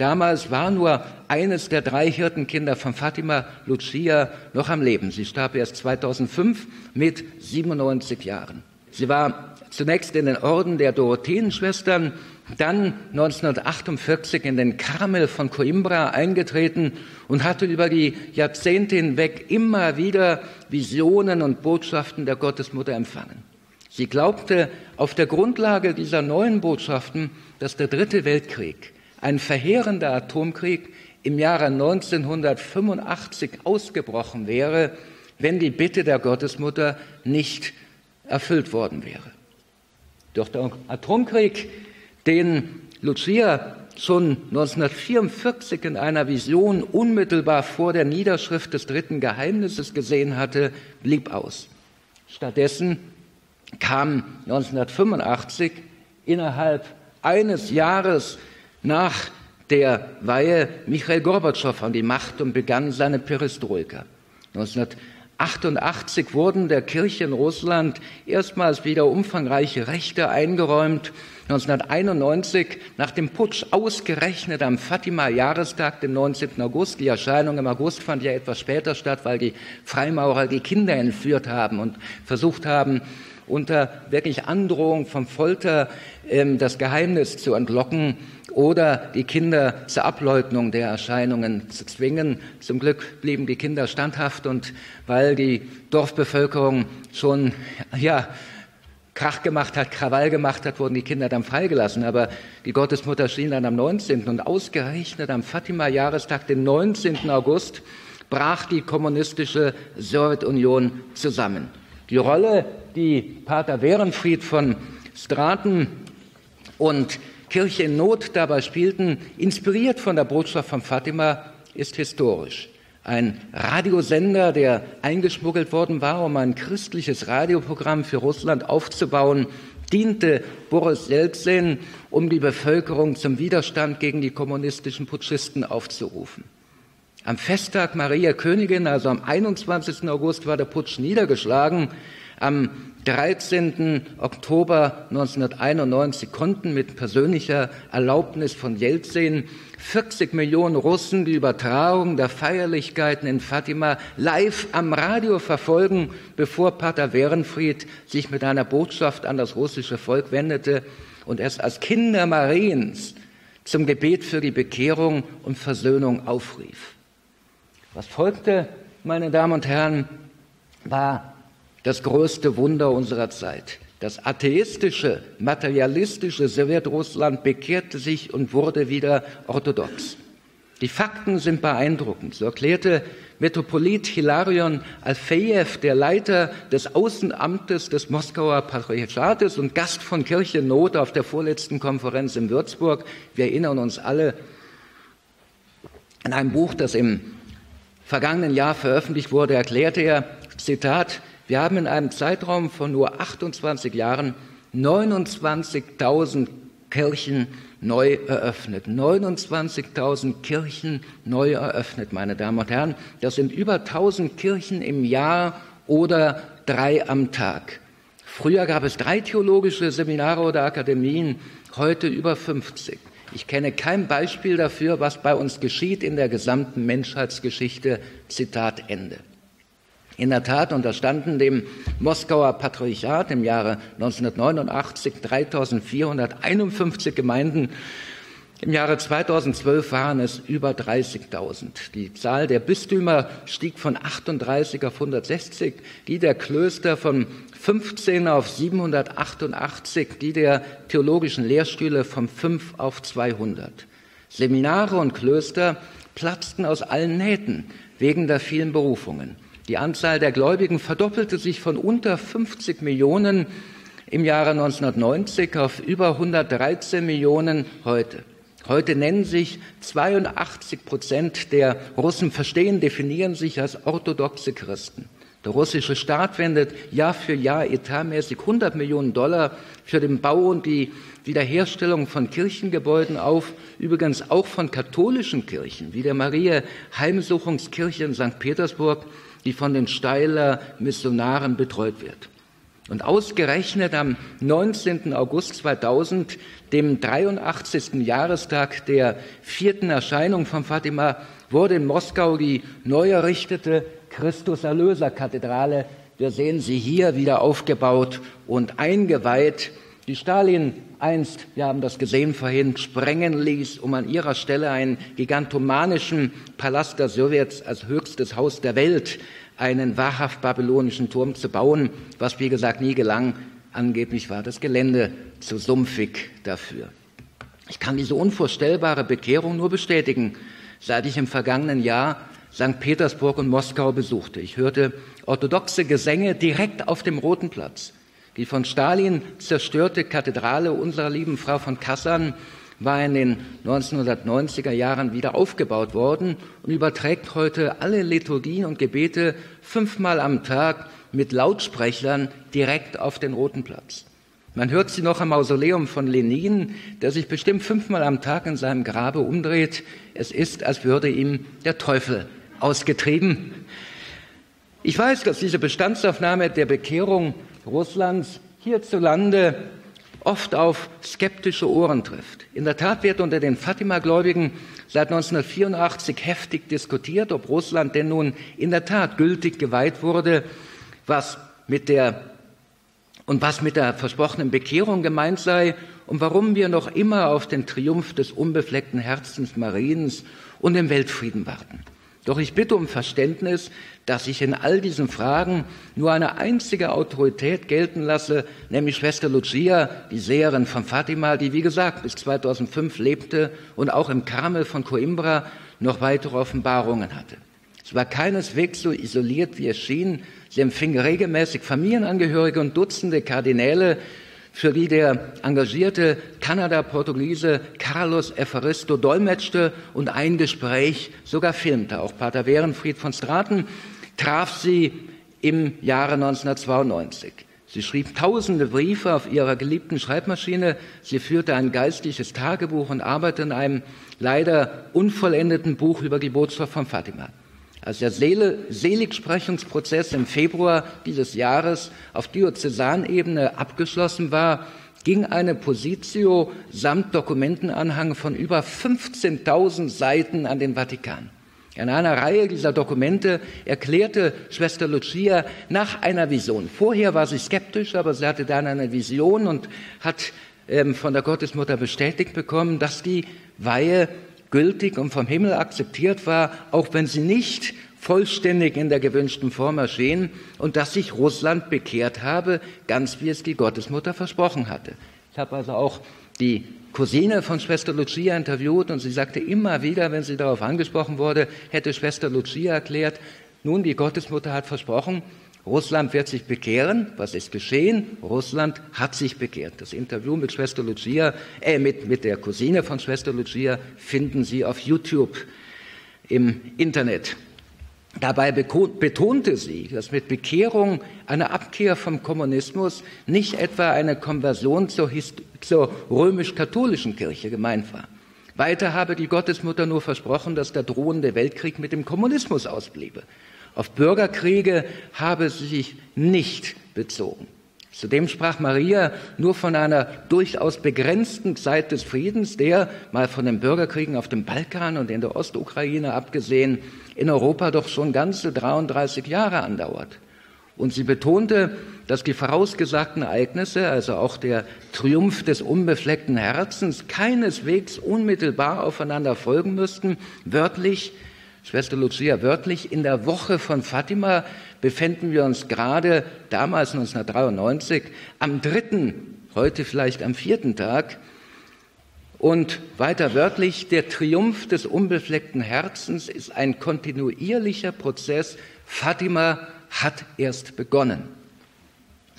Damals war nur eines der drei Hirtenkinder von Fatima, Lucia, noch am Leben. Sie starb erst 2005 mit 97 Jahren. Sie war zunächst in den Orden der Dorotheenschwestern dann 1948 in den Karmel von Coimbra eingetreten und hatte über die Jahrzehnte hinweg immer wieder Visionen und Botschaften der Gottesmutter empfangen. Sie glaubte auf der Grundlage dieser neuen Botschaften, dass der Dritte Weltkrieg, ein verheerender Atomkrieg, im Jahre 1985 ausgebrochen wäre, wenn die Bitte der Gottesmutter nicht erfüllt worden wäre. Doch der Atomkrieg den Lucia schon 1944 in einer Vision unmittelbar vor der Niederschrift des dritten Geheimnisses gesehen hatte, blieb aus. Stattdessen kam 1985 innerhalb eines Jahres nach der Weihe Michael Gorbatschow an die Macht und begann seine Perestroika. 1988 wurden der Kirche in Russland erstmals wieder umfangreiche Rechte eingeräumt 1991 nach dem Putsch ausgerechnet am Fatima-Jahrestag, dem 19. August. Die Erscheinung im August fand ja etwas später statt, weil die Freimaurer die Kinder entführt haben und versucht haben, unter wirklich Androhung vom Folter ähm, das Geheimnis zu entlocken oder die Kinder zur Ableugnung der Erscheinungen zu zwingen. Zum Glück blieben die Kinder standhaft und weil die Dorfbevölkerung schon ja Krach gemacht hat, Krawall gemacht hat, wurden die Kinder dann freigelassen. Aber die Gottesmutter schien dann am 19. und ausgerechnet am Fatima-Jahrestag, den 19. August, brach die kommunistische Sowjetunion zusammen. Die Rolle, die Pater Werenfried von Straten und Kirche in Not dabei spielten, inspiriert von der Botschaft von Fatima, ist historisch ein Radiosender, der eingeschmuggelt worden war, um ein christliches Radioprogramm für Russland aufzubauen, diente Boris Jelzin, um die Bevölkerung zum Widerstand gegen die kommunistischen Putschisten aufzurufen. Am Festtag Maria Königin, also am 21. August, war der Putsch niedergeschlagen. Am 13. Oktober 1991 konnten mit persönlicher Erlaubnis von Jelzin 40 Millionen Russen die Übertragung der Feierlichkeiten in Fatima live am Radio verfolgen, bevor Pater Werenfried sich mit einer Botschaft an das russische Volk wendete und es als Kinder Mariens zum Gebet für die Bekehrung und Versöhnung aufrief. Was folgte, meine Damen und Herren, war das größte Wunder unserer Zeit. Das atheistische, materialistische Sowjetrussland bekehrte sich und wurde wieder orthodox. Die Fakten sind beeindruckend. So erklärte Metropolit Hilarion Alfejew, der Leiter des Außenamtes des Moskauer Patriarchates und Gast von Kirche Not auf der vorletzten Konferenz in Würzburg. Wir erinnern uns alle an ein Buch, das im vergangenen Jahr veröffentlicht wurde, erklärte er, Zitat, Wir haben in einem Zeitraum von nur 28 Jahren 29.000 Kirchen neu eröffnet. 29.000 Kirchen neu eröffnet, meine Damen und Herren. Das sind über 1000 Kirchen im Jahr oder drei am Tag. Früher gab es drei theologische Seminare oder Akademien, heute über 50. Ich kenne kein Beispiel dafür, was bei uns geschieht in der gesamten Menschheitsgeschichte. Zitat Ende. In der Tat unterstanden dem Moskauer Patriarchat im Jahre 1989 3451 Gemeinden. Im Jahre 2012 waren es über 30.000. Die Zahl der Bistümer stieg von 38 auf 160, die der Klöster von 15 auf 788, die der theologischen Lehrstühle von 5 auf 200. Seminare und Klöster platzten aus allen Nähten wegen der vielen Berufungen. Die Anzahl der Gläubigen verdoppelte sich von unter 50 Millionen im Jahre 1990 auf über 113 Millionen heute. Heute nennen sich 82 Prozent der Russen verstehen, definieren sich als orthodoxe Christen. Der russische Staat wendet Jahr für Jahr etatmäßig 100 Millionen Dollar für den Bau und die Wiederherstellung von Kirchengebäuden auf, übrigens auch von katholischen Kirchen, wie der Maria Heimsuchungskirche in St. Petersburg, die von den Steiler Missionaren betreut wird. Und ausgerechnet am 19. August 2000, dem 83. Jahrestag der vierten Erscheinung von Fatima, wurde in Moskau die neu errichtete Christus-Erlöser-Kathedrale, wir sehen sie hier wieder aufgebaut und eingeweiht, die Stalin einst, wir haben das gesehen vorhin, sprengen ließ, um an ihrer Stelle einen gigantomanischen Palast der Sowjets als höchstes Haus der Welt, einen wahrhaft babylonischen Turm zu bauen, was wie gesagt nie gelang. Angeblich war das Gelände zu sumpfig dafür. Ich kann diese unvorstellbare Bekehrung nur bestätigen, seit ich im vergangenen Jahr St. Petersburg und Moskau besuchte. Ich hörte orthodoxe Gesänge direkt auf dem Roten Platz. Die von Stalin zerstörte Kathedrale unserer lieben Frau von Kassan war in den 1990er Jahren wieder aufgebaut worden und überträgt heute alle Liturgien und Gebete fünfmal am Tag mit Lautsprechern direkt auf den Roten Platz. Man hört sie noch am Mausoleum von Lenin, der sich bestimmt fünfmal am Tag in seinem Grabe umdreht. Es ist, als würde ihm der Teufel ausgetrieben. Ich weiß, dass diese Bestandsaufnahme der Bekehrung Russlands hierzulande oft auf skeptische Ohren trifft. In der Tat wird unter den Fatima-Gläubigen seit 1984 heftig diskutiert, ob Russland denn nun in der Tat gültig geweiht wurde, was mit der und was mit der versprochenen Bekehrung gemeint sei und warum wir noch immer auf den Triumph des unbefleckten Herzens Mariens und den Weltfrieden warten. Doch ich bitte um Verständnis, dass ich in all diesen Fragen nur eine einzige Autorität gelten lasse, nämlich Schwester Lucia, die Seherin von Fatima, die wie gesagt bis 2005 lebte und auch im Karmel von Coimbra noch weitere Offenbarungen hatte. Sie war keineswegs so isoliert, wie es schien. Sie empfing regelmäßig Familienangehörige und Dutzende Kardinäle, für die der engagierte Kanada-Portugiese Carlos Evaristo dolmetschte und ein Gespräch sogar filmte. Auch Pater Werenfried von Straten traf sie im Jahre 1992. Sie schrieb tausende Briefe auf ihrer geliebten Schreibmaschine. Sie führte ein geistliches Tagebuch und arbeitete in einem leider unvollendeten Buch über die Botschaft von Fatima. Als der Seligsprechungsprozess im Februar dieses Jahres auf Diözesanebene abgeschlossen war, ging eine Positio samt Dokumentenanhang von über 15.000 Seiten an den Vatikan. In einer Reihe dieser Dokumente erklärte Schwester Lucia nach einer Vision. Vorher war sie skeptisch, aber sie hatte dann eine Vision und hat ähm, von der Gottesmutter bestätigt bekommen, dass die Weihe gültig und vom Himmel akzeptiert war, auch wenn sie nicht vollständig in der gewünschten Form erschien und dass sich Russland bekehrt habe, ganz wie es die Gottesmutter versprochen hatte. Ich habe also auch die Cousine von Schwester Lucia interviewt und sie sagte immer wieder, wenn sie darauf angesprochen wurde, hätte Schwester Lucia erklärt, nun, die Gottesmutter hat versprochen, Russland wird sich bekehren. Was ist geschehen? Russland hat sich bekehrt. Das Interview mit Schwester Lucia, äh, mit, mit der Cousine von Schwester Lucia finden Sie auf YouTube im Internet. Dabei betonte sie, dass mit Bekehrung eine Abkehr vom Kommunismus nicht etwa eine Konversion zur, zur römisch-katholischen Kirche gemeint war. Weiter habe die Gottesmutter nur versprochen, dass der drohende Weltkrieg mit dem Kommunismus ausbliebe. Auf Bürgerkriege habe sie sich nicht bezogen. Zudem sprach Maria nur von einer durchaus begrenzten Zeit des Friedens, der, mal von den Bürgerkriegen auf dem Balkan und in der Ostukraine abgesehen, in Europa doch schon ganze 33 Jahre andauert. Und sie betonte, dass die vorausgesagten Ereignisse, also auch der Triumph des unbefleckten Herzens, keineswegs unmittelbar aufeinander folgen müssten. Wörtlich, Schwester Lucia, wörtlich, in der Woche von Fatima befinden wir uns gerade damals 1993 am dritten, heute vielleicht am vierten Tag. Und weiter wörtlich, der Triumph des unbefleckten Herzens ist ein kontinuierlicher Prozess. Fatima hat erst begonnen.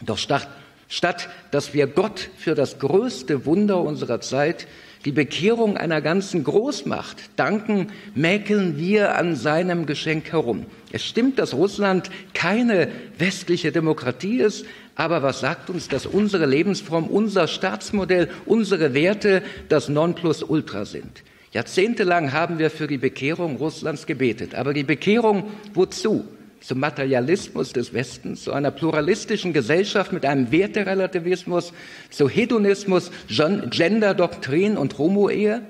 Doch statt, statt dass wir Gott für das größte Wunder unserer Zeit die Bekehrung einer ganzen Großmacht danken, mäkeln wir an seinem Geschenk herum. Es stimmt, dass Russland keine westliche Demokratie ist, aber was sagt uns, dass unsere Lebensform, unser Staatsmodell, unsere Werte das Nonplusultra sind? Jahrzehntelang haben wir für die Bekehrung Russlands gebetet. Aber die Bekehrung wozu? Zum Materialismus des Westens, zu einer pluralistischen Gesellschaft mit einem Werterelativismus, zu Hedonismus, Genderdoktrin und Homo-Ehe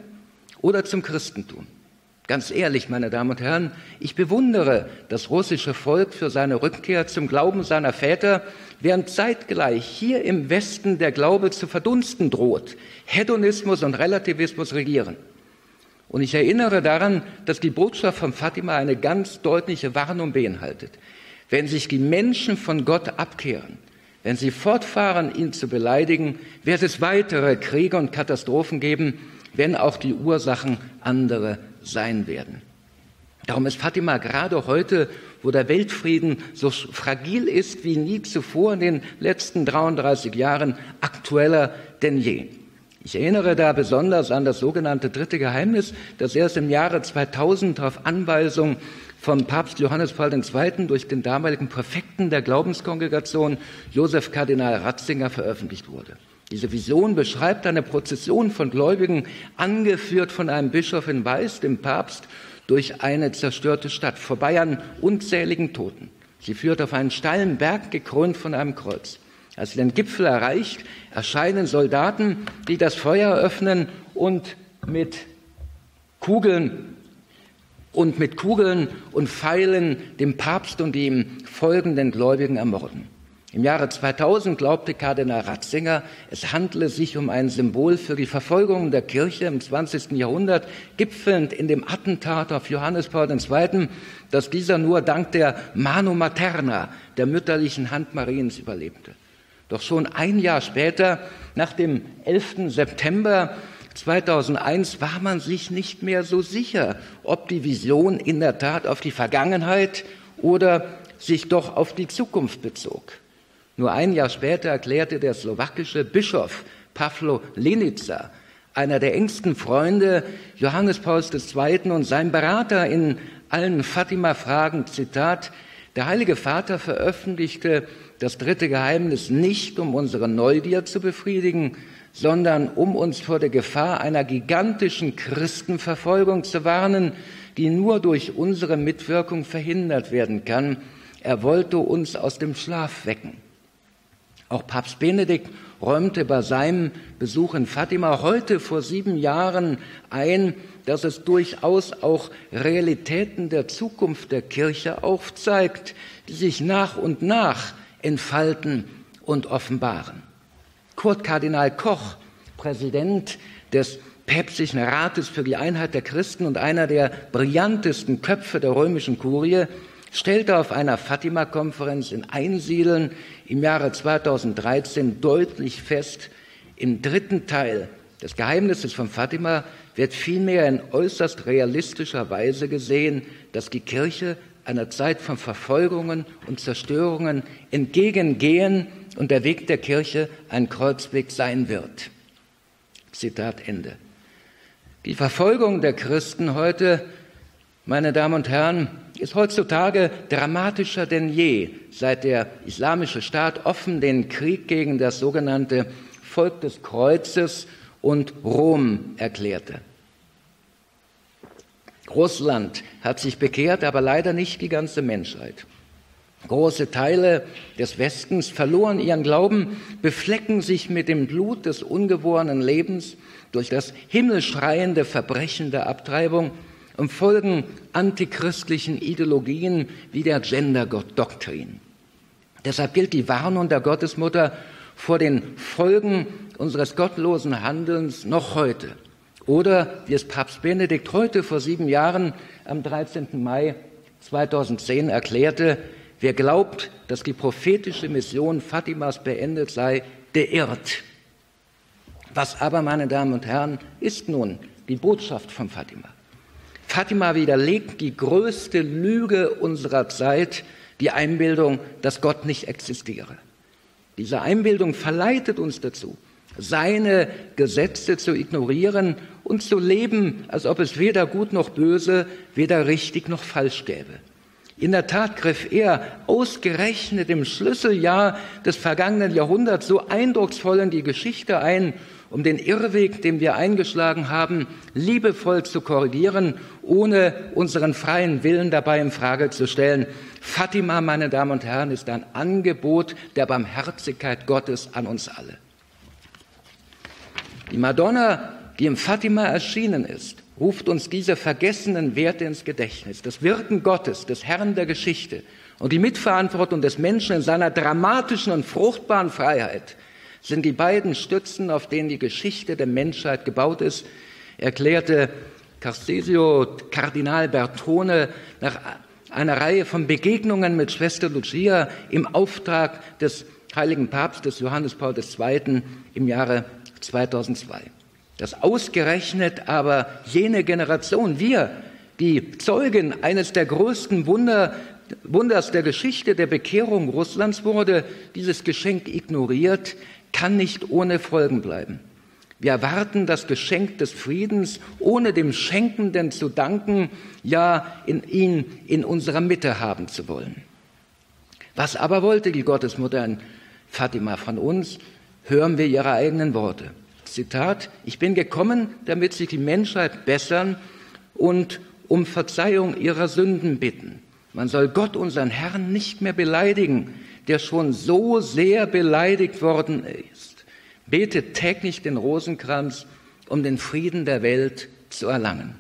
oder zum Christentum? Ganz ehrlich, meine Damen und Herren, ich bewundere das russische Volk für seine Rückkehr zum Glauben seiner Väter, während zeitgleich hier im Westen der Glaube zu verdunsten droht, Hedonismus und Relativismus regieren. Und ich erinnere daran, dass die Botschaft von Fatima eine ganz deutliche Warnung beinhaltet. Wenn sich die Menschen von Gott abkehren, wenn sie fortfahren, ihn zu beleidigen, wird es weitere Kriege und Katastrophen geben, wenn auch die Ursachen andere sein werden. Darum ist Fatima gerade heute, wo der Weltfrieden so fragil ist wie nie zuvor in den letzten 33 Jahren, aktueller denn je. Ich erinnere da besonders an das sogenannte dritte Geheimnis, das erst im Jahre 2000 auf Anweisung von Papst Johannes Paul II. durch den damaligen Präfekten der Glaubenskongregation Josef Kardinal Ratzinger veröffentlicht wurde. Diese Vision beschreibt eine Prozession von Gläubigen, angeführt von einem Bischof in Weiß, dem Papst, durch eine zerstörte Stadt, vorbei an unzähligen Toten. Sie führt auf einen steilen Berg, gekrönt von einem Kreuz. Als sie den Gipfel erreicht, erscheinen Soldaten, die das Feuer öffnen und mit Kugeln und mit Kugeln und Pfeilen dem Papst und ihm folgenden Gläubigen ermorden. Im Jahre 2000 glaubte Kardinal Ratzinger, es handle sich um ein Symbol für die Verfolgung der Kirche im 20. Jahrhundert, gipfelnd in dem Attentat auf Johannes Paul II., dass dieser nur dank der Manu Materna, der mütterlichen Hand Mariens, überlebte. Doch schon ein Jahr später, nach dem 11. September 2001, war man sich nicht mehr so sicher, ob die Vision in der Tat auf die Vergangenheit oder sich doch auf die Zukunft bezog. Nur ein Jahr später erklärte der slowakische Bischof Pavlo Lenica, einer der engsten Freunde Johannes Pauls II. und sein Berater in allen Fatima-Fragen, Zitat, der Heilige Vater veröffentlichte das dritte Geheimnis nicht, um unsere Neugier zu befriedigen, sondern um uns vor der Gefahr einer gigantischen Christenverfolgung zu warnen, die nur durch unsere Mitwirkung verhindert werden kann. Er wollte uns aus dem Schlaf wecken. Auch Papst Benedikt räumte bei seinem Besuch in Fatima heute vor sieben Jahren ein, dass es durchaus auch Realitäten der Zukunft der Kirche aufzeigt, die sich nach und nach entfalten und offenbaren. Kurt Kardinal Koch, Präsident des päpstlichen Rates für die Einheit der Christen und einer der brillantesten Köpfe der römischen Kurie, stellte auf einer Fatima-Konferenz in Einsiedeln im Jahre 2013 deutlich fest, im dritten Teil des Geheimnisses von Fatima wird vielmehr in äußerst realistischer Weise gesehen, dass die Kirche einer Zeit von Verfolgungen und Zerstörungen entgegengehen und der Weg der Kirche ein Kreuzweg sein wird. Zitat Ende. Die Verfolgung der Christen heute meine Damen und Herren, ist heutzutage dramatischer denn je, seit der Islamische Staat offen den Krieg gegen das sogenannte Volk des Kreuzes und Rom erklärte. Russland hat sich bekehrt, aber leider nicht die ganze Menschheit. Große Teile des Westens verloren ihren Glauben, beflecken sich mit dem Blut des ungeborenen Lebens durch das himmelschreiende Verbrechen der Abtreibung und folgen antichristlichen Ideologien wie der Gender-Doktrin. Deshalb gilt die Warnung der Gottesmutter vor den Folgen unseres gottlosen Handelns noch heute. Oder wie es Papst Benedikt heute vor sieben Jahren am 13. Mai 2010 erklärte, wer glaubt, dass die prophetische Mission Fatimas beendet sei, der irrt. Was aber, meine Damen und Herren, ist nun die Botschaft von Fatima? Fatima widerlegt die größte Lüge unserer Zeit, die Einbildung, dass Gott nicht existiere. Diese Einbildung verleitet uns dazu, seine Gesetze zu ignorieren und zu leben, als ob es weder gut noch böse, weder richtig noch falsch gäbe. In der Tat griff er ausgerechnet im Schlüsseljahr des vergangenen Jahrhunderts so eindrucksvoll in die Geschichte ein um den Irrweg, den wir eingeschlagen haben, liebevoll zu korrigieren, ohne unseren freien Willen dabei in Frage zu stellen. Fatima, meine Damen und Herren, ist ein Angebot der Barmherzigkeit Gottes an uns alle. Die Madonna, die im Fatima erschienen ist, ruft uns diese vergessenen Werte ins Gedächtnis. Das Wirken Gottes, des Herrn der Geschichte und die Mitverantwortung des Menschen in seiner dramatischen und fruchtbaren Freiheit sind die beiden Stützen, auf denen die Geschichte der Menschheit gebaut ist, erklärte Carsesio Kardinal Bertone nach einer Reihe von Begegnungen mit Schwester Lucia im Auftrag des heiligen Papstes Johannes Paul II. im Jahre 2002. Dass ausgerechnet aber jene Generation, wir, die Zeugen eines der größten Wunder, Wunders der Geschichte der Bekehrung Russlands wurde, dieses Geschenk ignoriert, kann nicht ohne Folgen bleiben. Wir erwarten das Geschenk des Friedens, ohne dem Schenkenden zu danken, ja in ihn in unserer Mitte haben zu wollen. Was aber wollte die Gottesmutter in Fatima von uns? Hören wir ihre eigenen Worte. Zitat, ich bin gekommen, damit sich die Menschheit bessern und um Verzeihung ihrer Sünden bitten. Man soll Gott, unseren Herrn, nicht mehr beleidigen, der schon so sehr beleidigt worden ist, betet täglich den Rosenkranz, um den Frieden der Welt zu erlangen.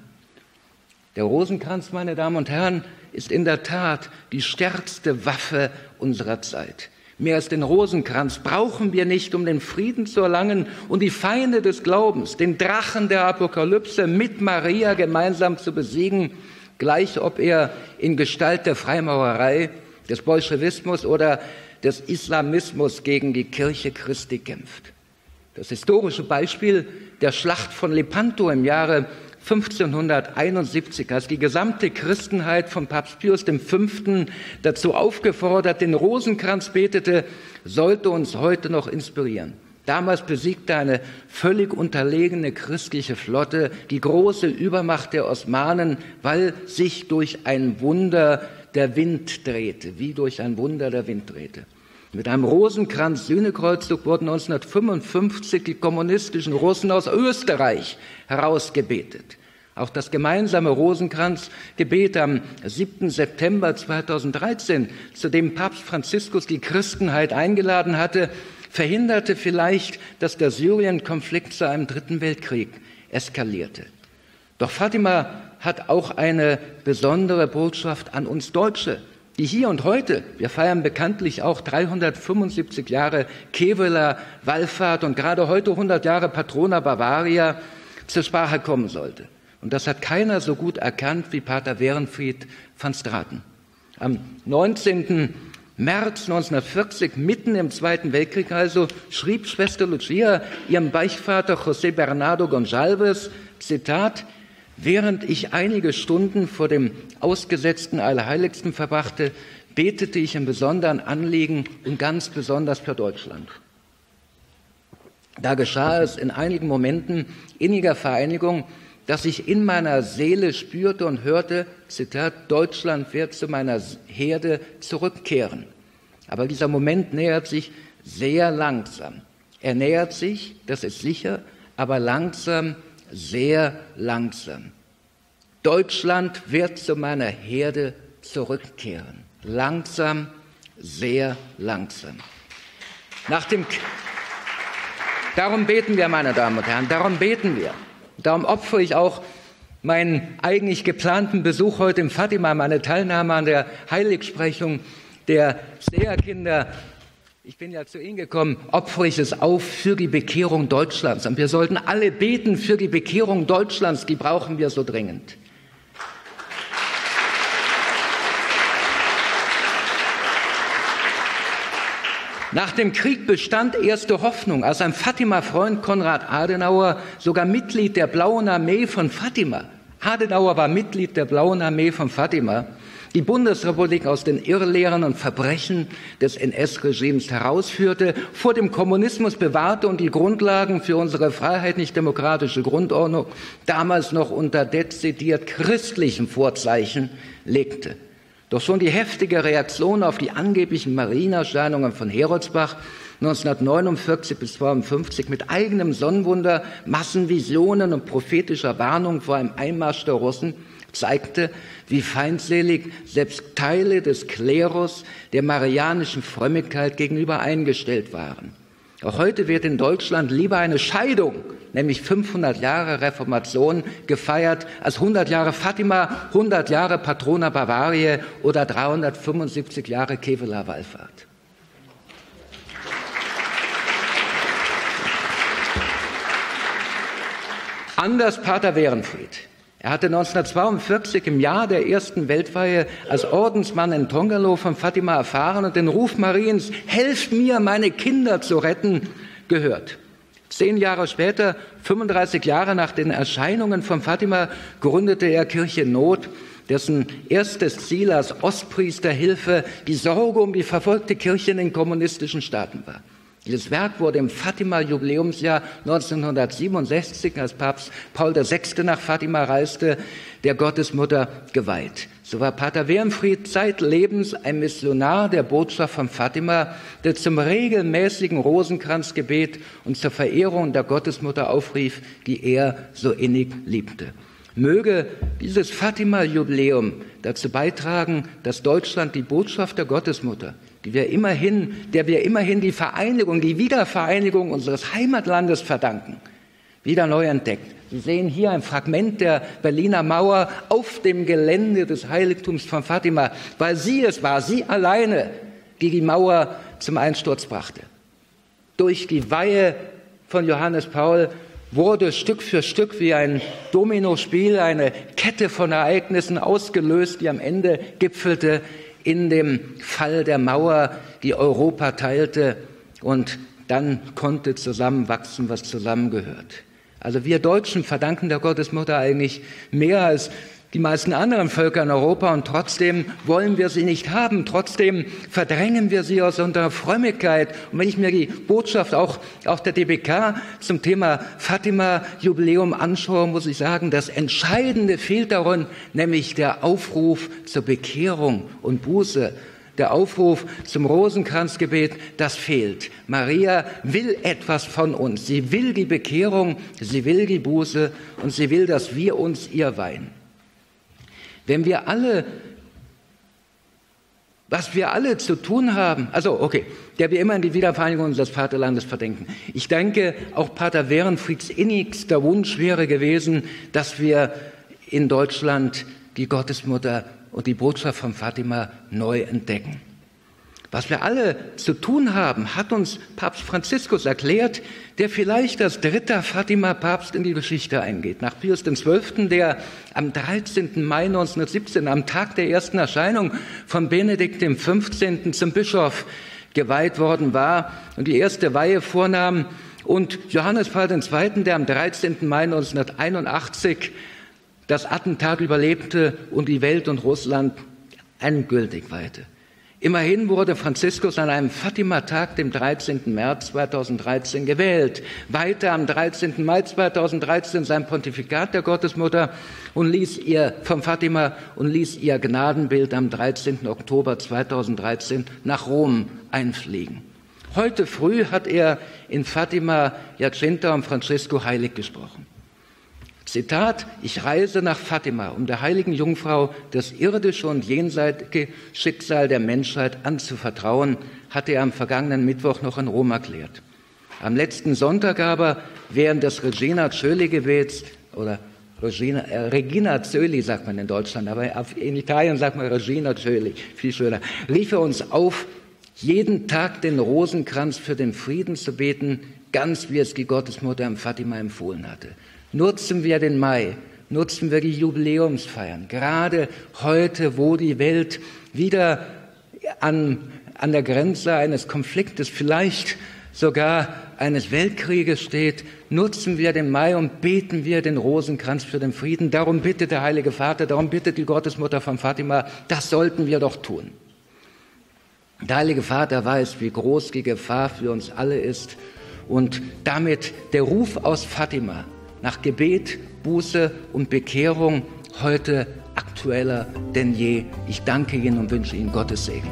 Der Rosenkranz, meine Damen und Herren, ist in der Tat die stärkste Waffe unserer Zeit. Mehr als den Rosenkranz brauchen wir nicht, um den Frieden zu erlangen und die Feinde des Glaubens, den Drachen der Apokalypse mit Maria gemeinsam zu besiegen, gleich ob er in Gestalt der Freimaurerei des Bolschewismus oder des Islamismus gegen die Kirche Christi kämpft. Das historische Beispiel der Schlacht von Lepanto im Jahre 1571, als die gesamte Christenheit von Papst Pius V. dazu aufgefordert, den Rosenkranz betete, sollte uns heute noch inspirieren. Damals besiegte eine völlig unterlegene christliche Flotte die große Übermacht der Osmanen, weil sich durch ein Wunder der Wind drehte, wie durch ein Wunder der Wind drehte. Mit einem Rosenkranz-Sühnekreuzzug wurden 1955 die kommunistischen Russen aus Österreich herausgebetet. Auch das gemeinsame Rosenkranzgebet am 7. September 2013, zu dem Papst Franziskus die Christenheit eingeladen hatte, verhinderte vielleicht, dass der Syrien-Konflikt zu einem dritten Weltkrieg eskalierte. Doch Fatima hat auch eine besondere Botschaft an uns Deutsche, die hier und heute, wir feiern bekanntlich auch 375 Jahre Keveler Wallfahrt und gerade heute 100 Jahre Patrona Bavaria, zur Sprache kommen sollte. Und das hat keiner so gut erkannt wie Pater Werenfried van Straten. Am 19. März 1940, mitten im Zweiten Weltkrieg also, schrieb Schwester Lucia ihrem Beichtvater José Bernardo Gonçalves, Zitat, Während ich einige Stunden vor dem ausgesetzten Allerheiligsten verbrachte, betete ich im besonderen Anliegen und ganz besonders für Deutschland. Da geschah es in einigen Momenten inniger Vereinigung, dass ich in meiner Seele spürte und hörte, Zitat, Deutschland wird zu meiner Herde zurückkehren. Aber dieser Moment nähert sich sehr langsam. Er nähert sich, das ist sicher, aber langsam, sehr langsam. Deutschland wird zu meiner Herde zurückkehren. Langsam, sehr langsam. Nach dem Darum beten wir, meine Damen und Herren, darum beten wir. Darum opfere ich auch meinen eigentlich geplanten Besuch heute im Fatima, meine Teilnahme an der Heiligsprechung der Seherkinder. Ich bin ja zu Ihnen gekommen, opfere ich es auf für die Bekehrung Deutschlands. Und wir sollten alle beten für die Bekehrung Deutschlands, die brauchen wir so dringend. Nach dem Krieg bestand erste Hoffnung, als ein Fatima-Freund Konrad Adenauer, sogar Mitglied der Blauen Armee von Fatima, Adenauer war Mitglied der Blauen Armee von Fatima, die Bundesrepublik aus den Irrlehren und Verbrechen des NS-Regimes herausführte, vor dem Kommunismus bewahrte und die Grundlagen für unsere freiheitlich-demokratische Grundordnung damals noch unter dezidiert christlichen Vorzeichen legte. Doch schon die heftige Reaktion auf die angeblichen Marienerscheinungen von Heroldsbach 1949 bis 1952 mit eigenem Sonnenwunder, Massenvisionen und prophetischer Warnung vor einem Einmarsch der Russen zeigte, wie feindselig selbst Teile des Klerus der marianischen Frömmigkeit gegenüber eingestellt waren. Auch heute wird in Deutschland lieber eine Scheidung, nämlich 500 Jahre Reformation, gefeiert als 100 Jahre Fatima, 100 Jahre Patrona Bavaria oder 375 Jahre Keveler Wallfahrt. Anders Pater Werenfried. Er hatte 1942 im Jahr der ersten Weltweihe als Ordensmann in Tongalo von Fatima erfahren und den Ruf Mariens, helft mir, meine Kinder zu retten, gehört. Zehn Jahre später, 35 Jahre nach den Erscheinungen von Fatima, gründete er Kirche Not, dessen erstes Ziel als Ostpriesterhilfe die Sorge um die verfolgte Kirche in den kommunistischen Staaten war. Dieses Werk wurde im Fatima-Jubiläumsjahr 1967, als Papst Paul VI. nach Fatima reiste, der Gottesmutter geweiht. So war Pater Wernfried zeitlebens ein Missionar der Botschaft von Fatima, der zum regelmäßigen Rosenkranzgebet und zur Verehrung der Gottesmutter aufrief, die er so innig liebte. Möge dieses Fatima-Jubiläum dazu beitragen, dass Deutschland die Botschaft der Gottesmutter, wir immerhin, der wir immerhin die Vereinigung, die Wiedervereinigung unseres Heimatlandes verdanken, wieder neu entdeckt. Sie sehen hier ein Fragment der Berliner Mauer auf dem Gelände des Heiligtums von Fatima, weil sie es war, sie alleine, die die Mauer zum Einsturz brachte. Durch die Weihe von Johannes Paul wurde Stück für Stück wie ein Dominospiel eine Kette von Ereignissen ausgelöst, die am Ende gipfelte in dem Fall der Mauer, die Europa teilte und dann konnte zusammenwachsen, was zusammengehört. Also wir Deutschen verdanken der Gottesmutter eigentlich mehr als die meisten anderen Völker in Europa und trotzdem wollen wir sie nicht haben. Trotzdem verdrängen wir sie aus unserer Frömmigkeit. Und wenn ich mir die Botschaft auch, auch der DBK zum Thema Fatima-Jubiläum anschaue, muss ich sagen, das Entscheidende fehlt darin, nämlich der Aufruf zur Bekehrung und Buße. Der Aufruf zum Rosenkranzgebet, das fehlt. Maria will etwas von uns. Sie will die Bekehrung, sie will die Buße und sie will, dass wir uns ihr weihen. Wenn wir alle, was wir alle zu tun haben, also okay, der wir immer an die Wiedervereinigung unseres Vaterlandes verdenken. Ich denke, auch Pater Werenfrieds innigster Wunsch wäre gewesen, dass wir in Deutschland die Gottesmutter und die Botschaft von Fatima neu entdecken. Was wir alle zu tun haben, hat uns Papst Franziskus erklärt, der vielleicht als dritter Fatima-Papst in die Geschichte eingeht. Nach Pius XII., der am 13. Mai 1917, am Tag der ersten Erscheinung von Benedikt XV. zum Bischof geweiht worden war und die erste Weihe vornahm, und Johannes Paul II., der am 13. Mai 1981 das Attentat überlebte und die Welt und Russland endgültig weihte. Immerhin wurde Franziskus an einem Fatima-Tag, dem 13. März 2013, gewählt. Weiter am 13. Mai 2013 sein Pontifikat der Gottesmutter und ließ ihr vom Fatima und ließ ihr Gnadenbild am 13. Oktober 2013 nach Rom einfliegen. Heute früh hat er in Fatima Jacinta und Francisco heilig gesprochen. Zitat, ich reise nach Fatima, um der heiligen Jungfrau das irdische und jenseitige Schicksal der Menschheit anzuvertrauen, hatte er am vergangenen Mittwoch noch in Rom erklärt. Am letzten Sonntag aber, während des Regina Coeli-Gebets, oder Regina, äh, Regina Coeli sagt man in Deutschland, aber in Italien sagt man Regina Coeli, viel schöner, rief er uns auf, jeden Tag den Rosenkranz für den Frieden zu beten, ganz wie es die Gottesmutter im Fatima empfohlen hatte. Nutzen wir den Mai, nutzen wir die Jubiläumsfeiern, gerade heute, wo die Welt wieder an, an der Grenze eines Konfliktes, vielleicht sogar eines Weltkrieges steht, nutzen wir den Mai und beten wir den Rosenkranz für den Frieden. Darum bittet der Heilige Vater, darum bittet die Gottesmutter von Fatima, das sollten wir doch tun. Der Heilige Vater weiß, wie groß die Gefahr für uns alle ist und damit der Ruf aus Fatima, nach Gebet, Buße und Bekehrung heute aktueller denn je. Ich danke Ihnen und wünsche Ihnen Gottes Segen.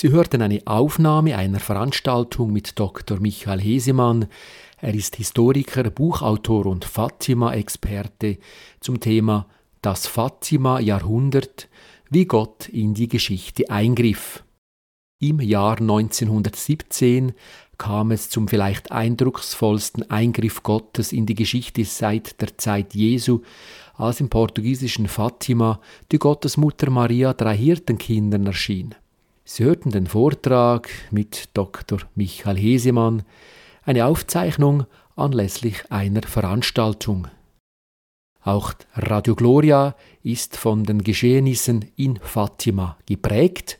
Sie hörten eine Aufnahme einer Veranstaltung mit Dr. Michael Hesemann. Er ist Historiker, Buchautor und Fatima-Experte zum Thema Das Fatima-Jahrhundert, wie Gott in die Geschichte eingriff. Im Jahr 1917 kam es zum vielleicht eindrucksvollsten Eingriff Gottes in die Geschichte seit der Zeit Jesu, als im portugiesischen Fatima die Gottesmutter Maria drei Hirtenkindern erschien. Sie hörten den Vortrag mit Dr. Michael Hesemann, eine Aufzeichnung anlässlich einer Veranstaltung. Auch Radio Gloria ist von den Geschehnissen in Fatima geprägt.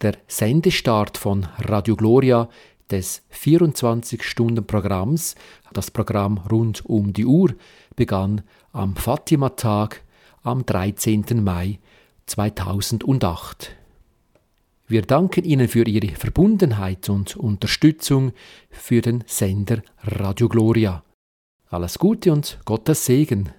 Der Sendestart von Radio Gloria des 24-Stunden-Programms, das Programm rund um die Uhr, begann am Fatima-Tag am 13. Mai 2008. Wir danken Ihnen für Ihre Verbundenheit und Unterstützung für den Sender Radio Gloria. Alles Gute und Gottes Segen.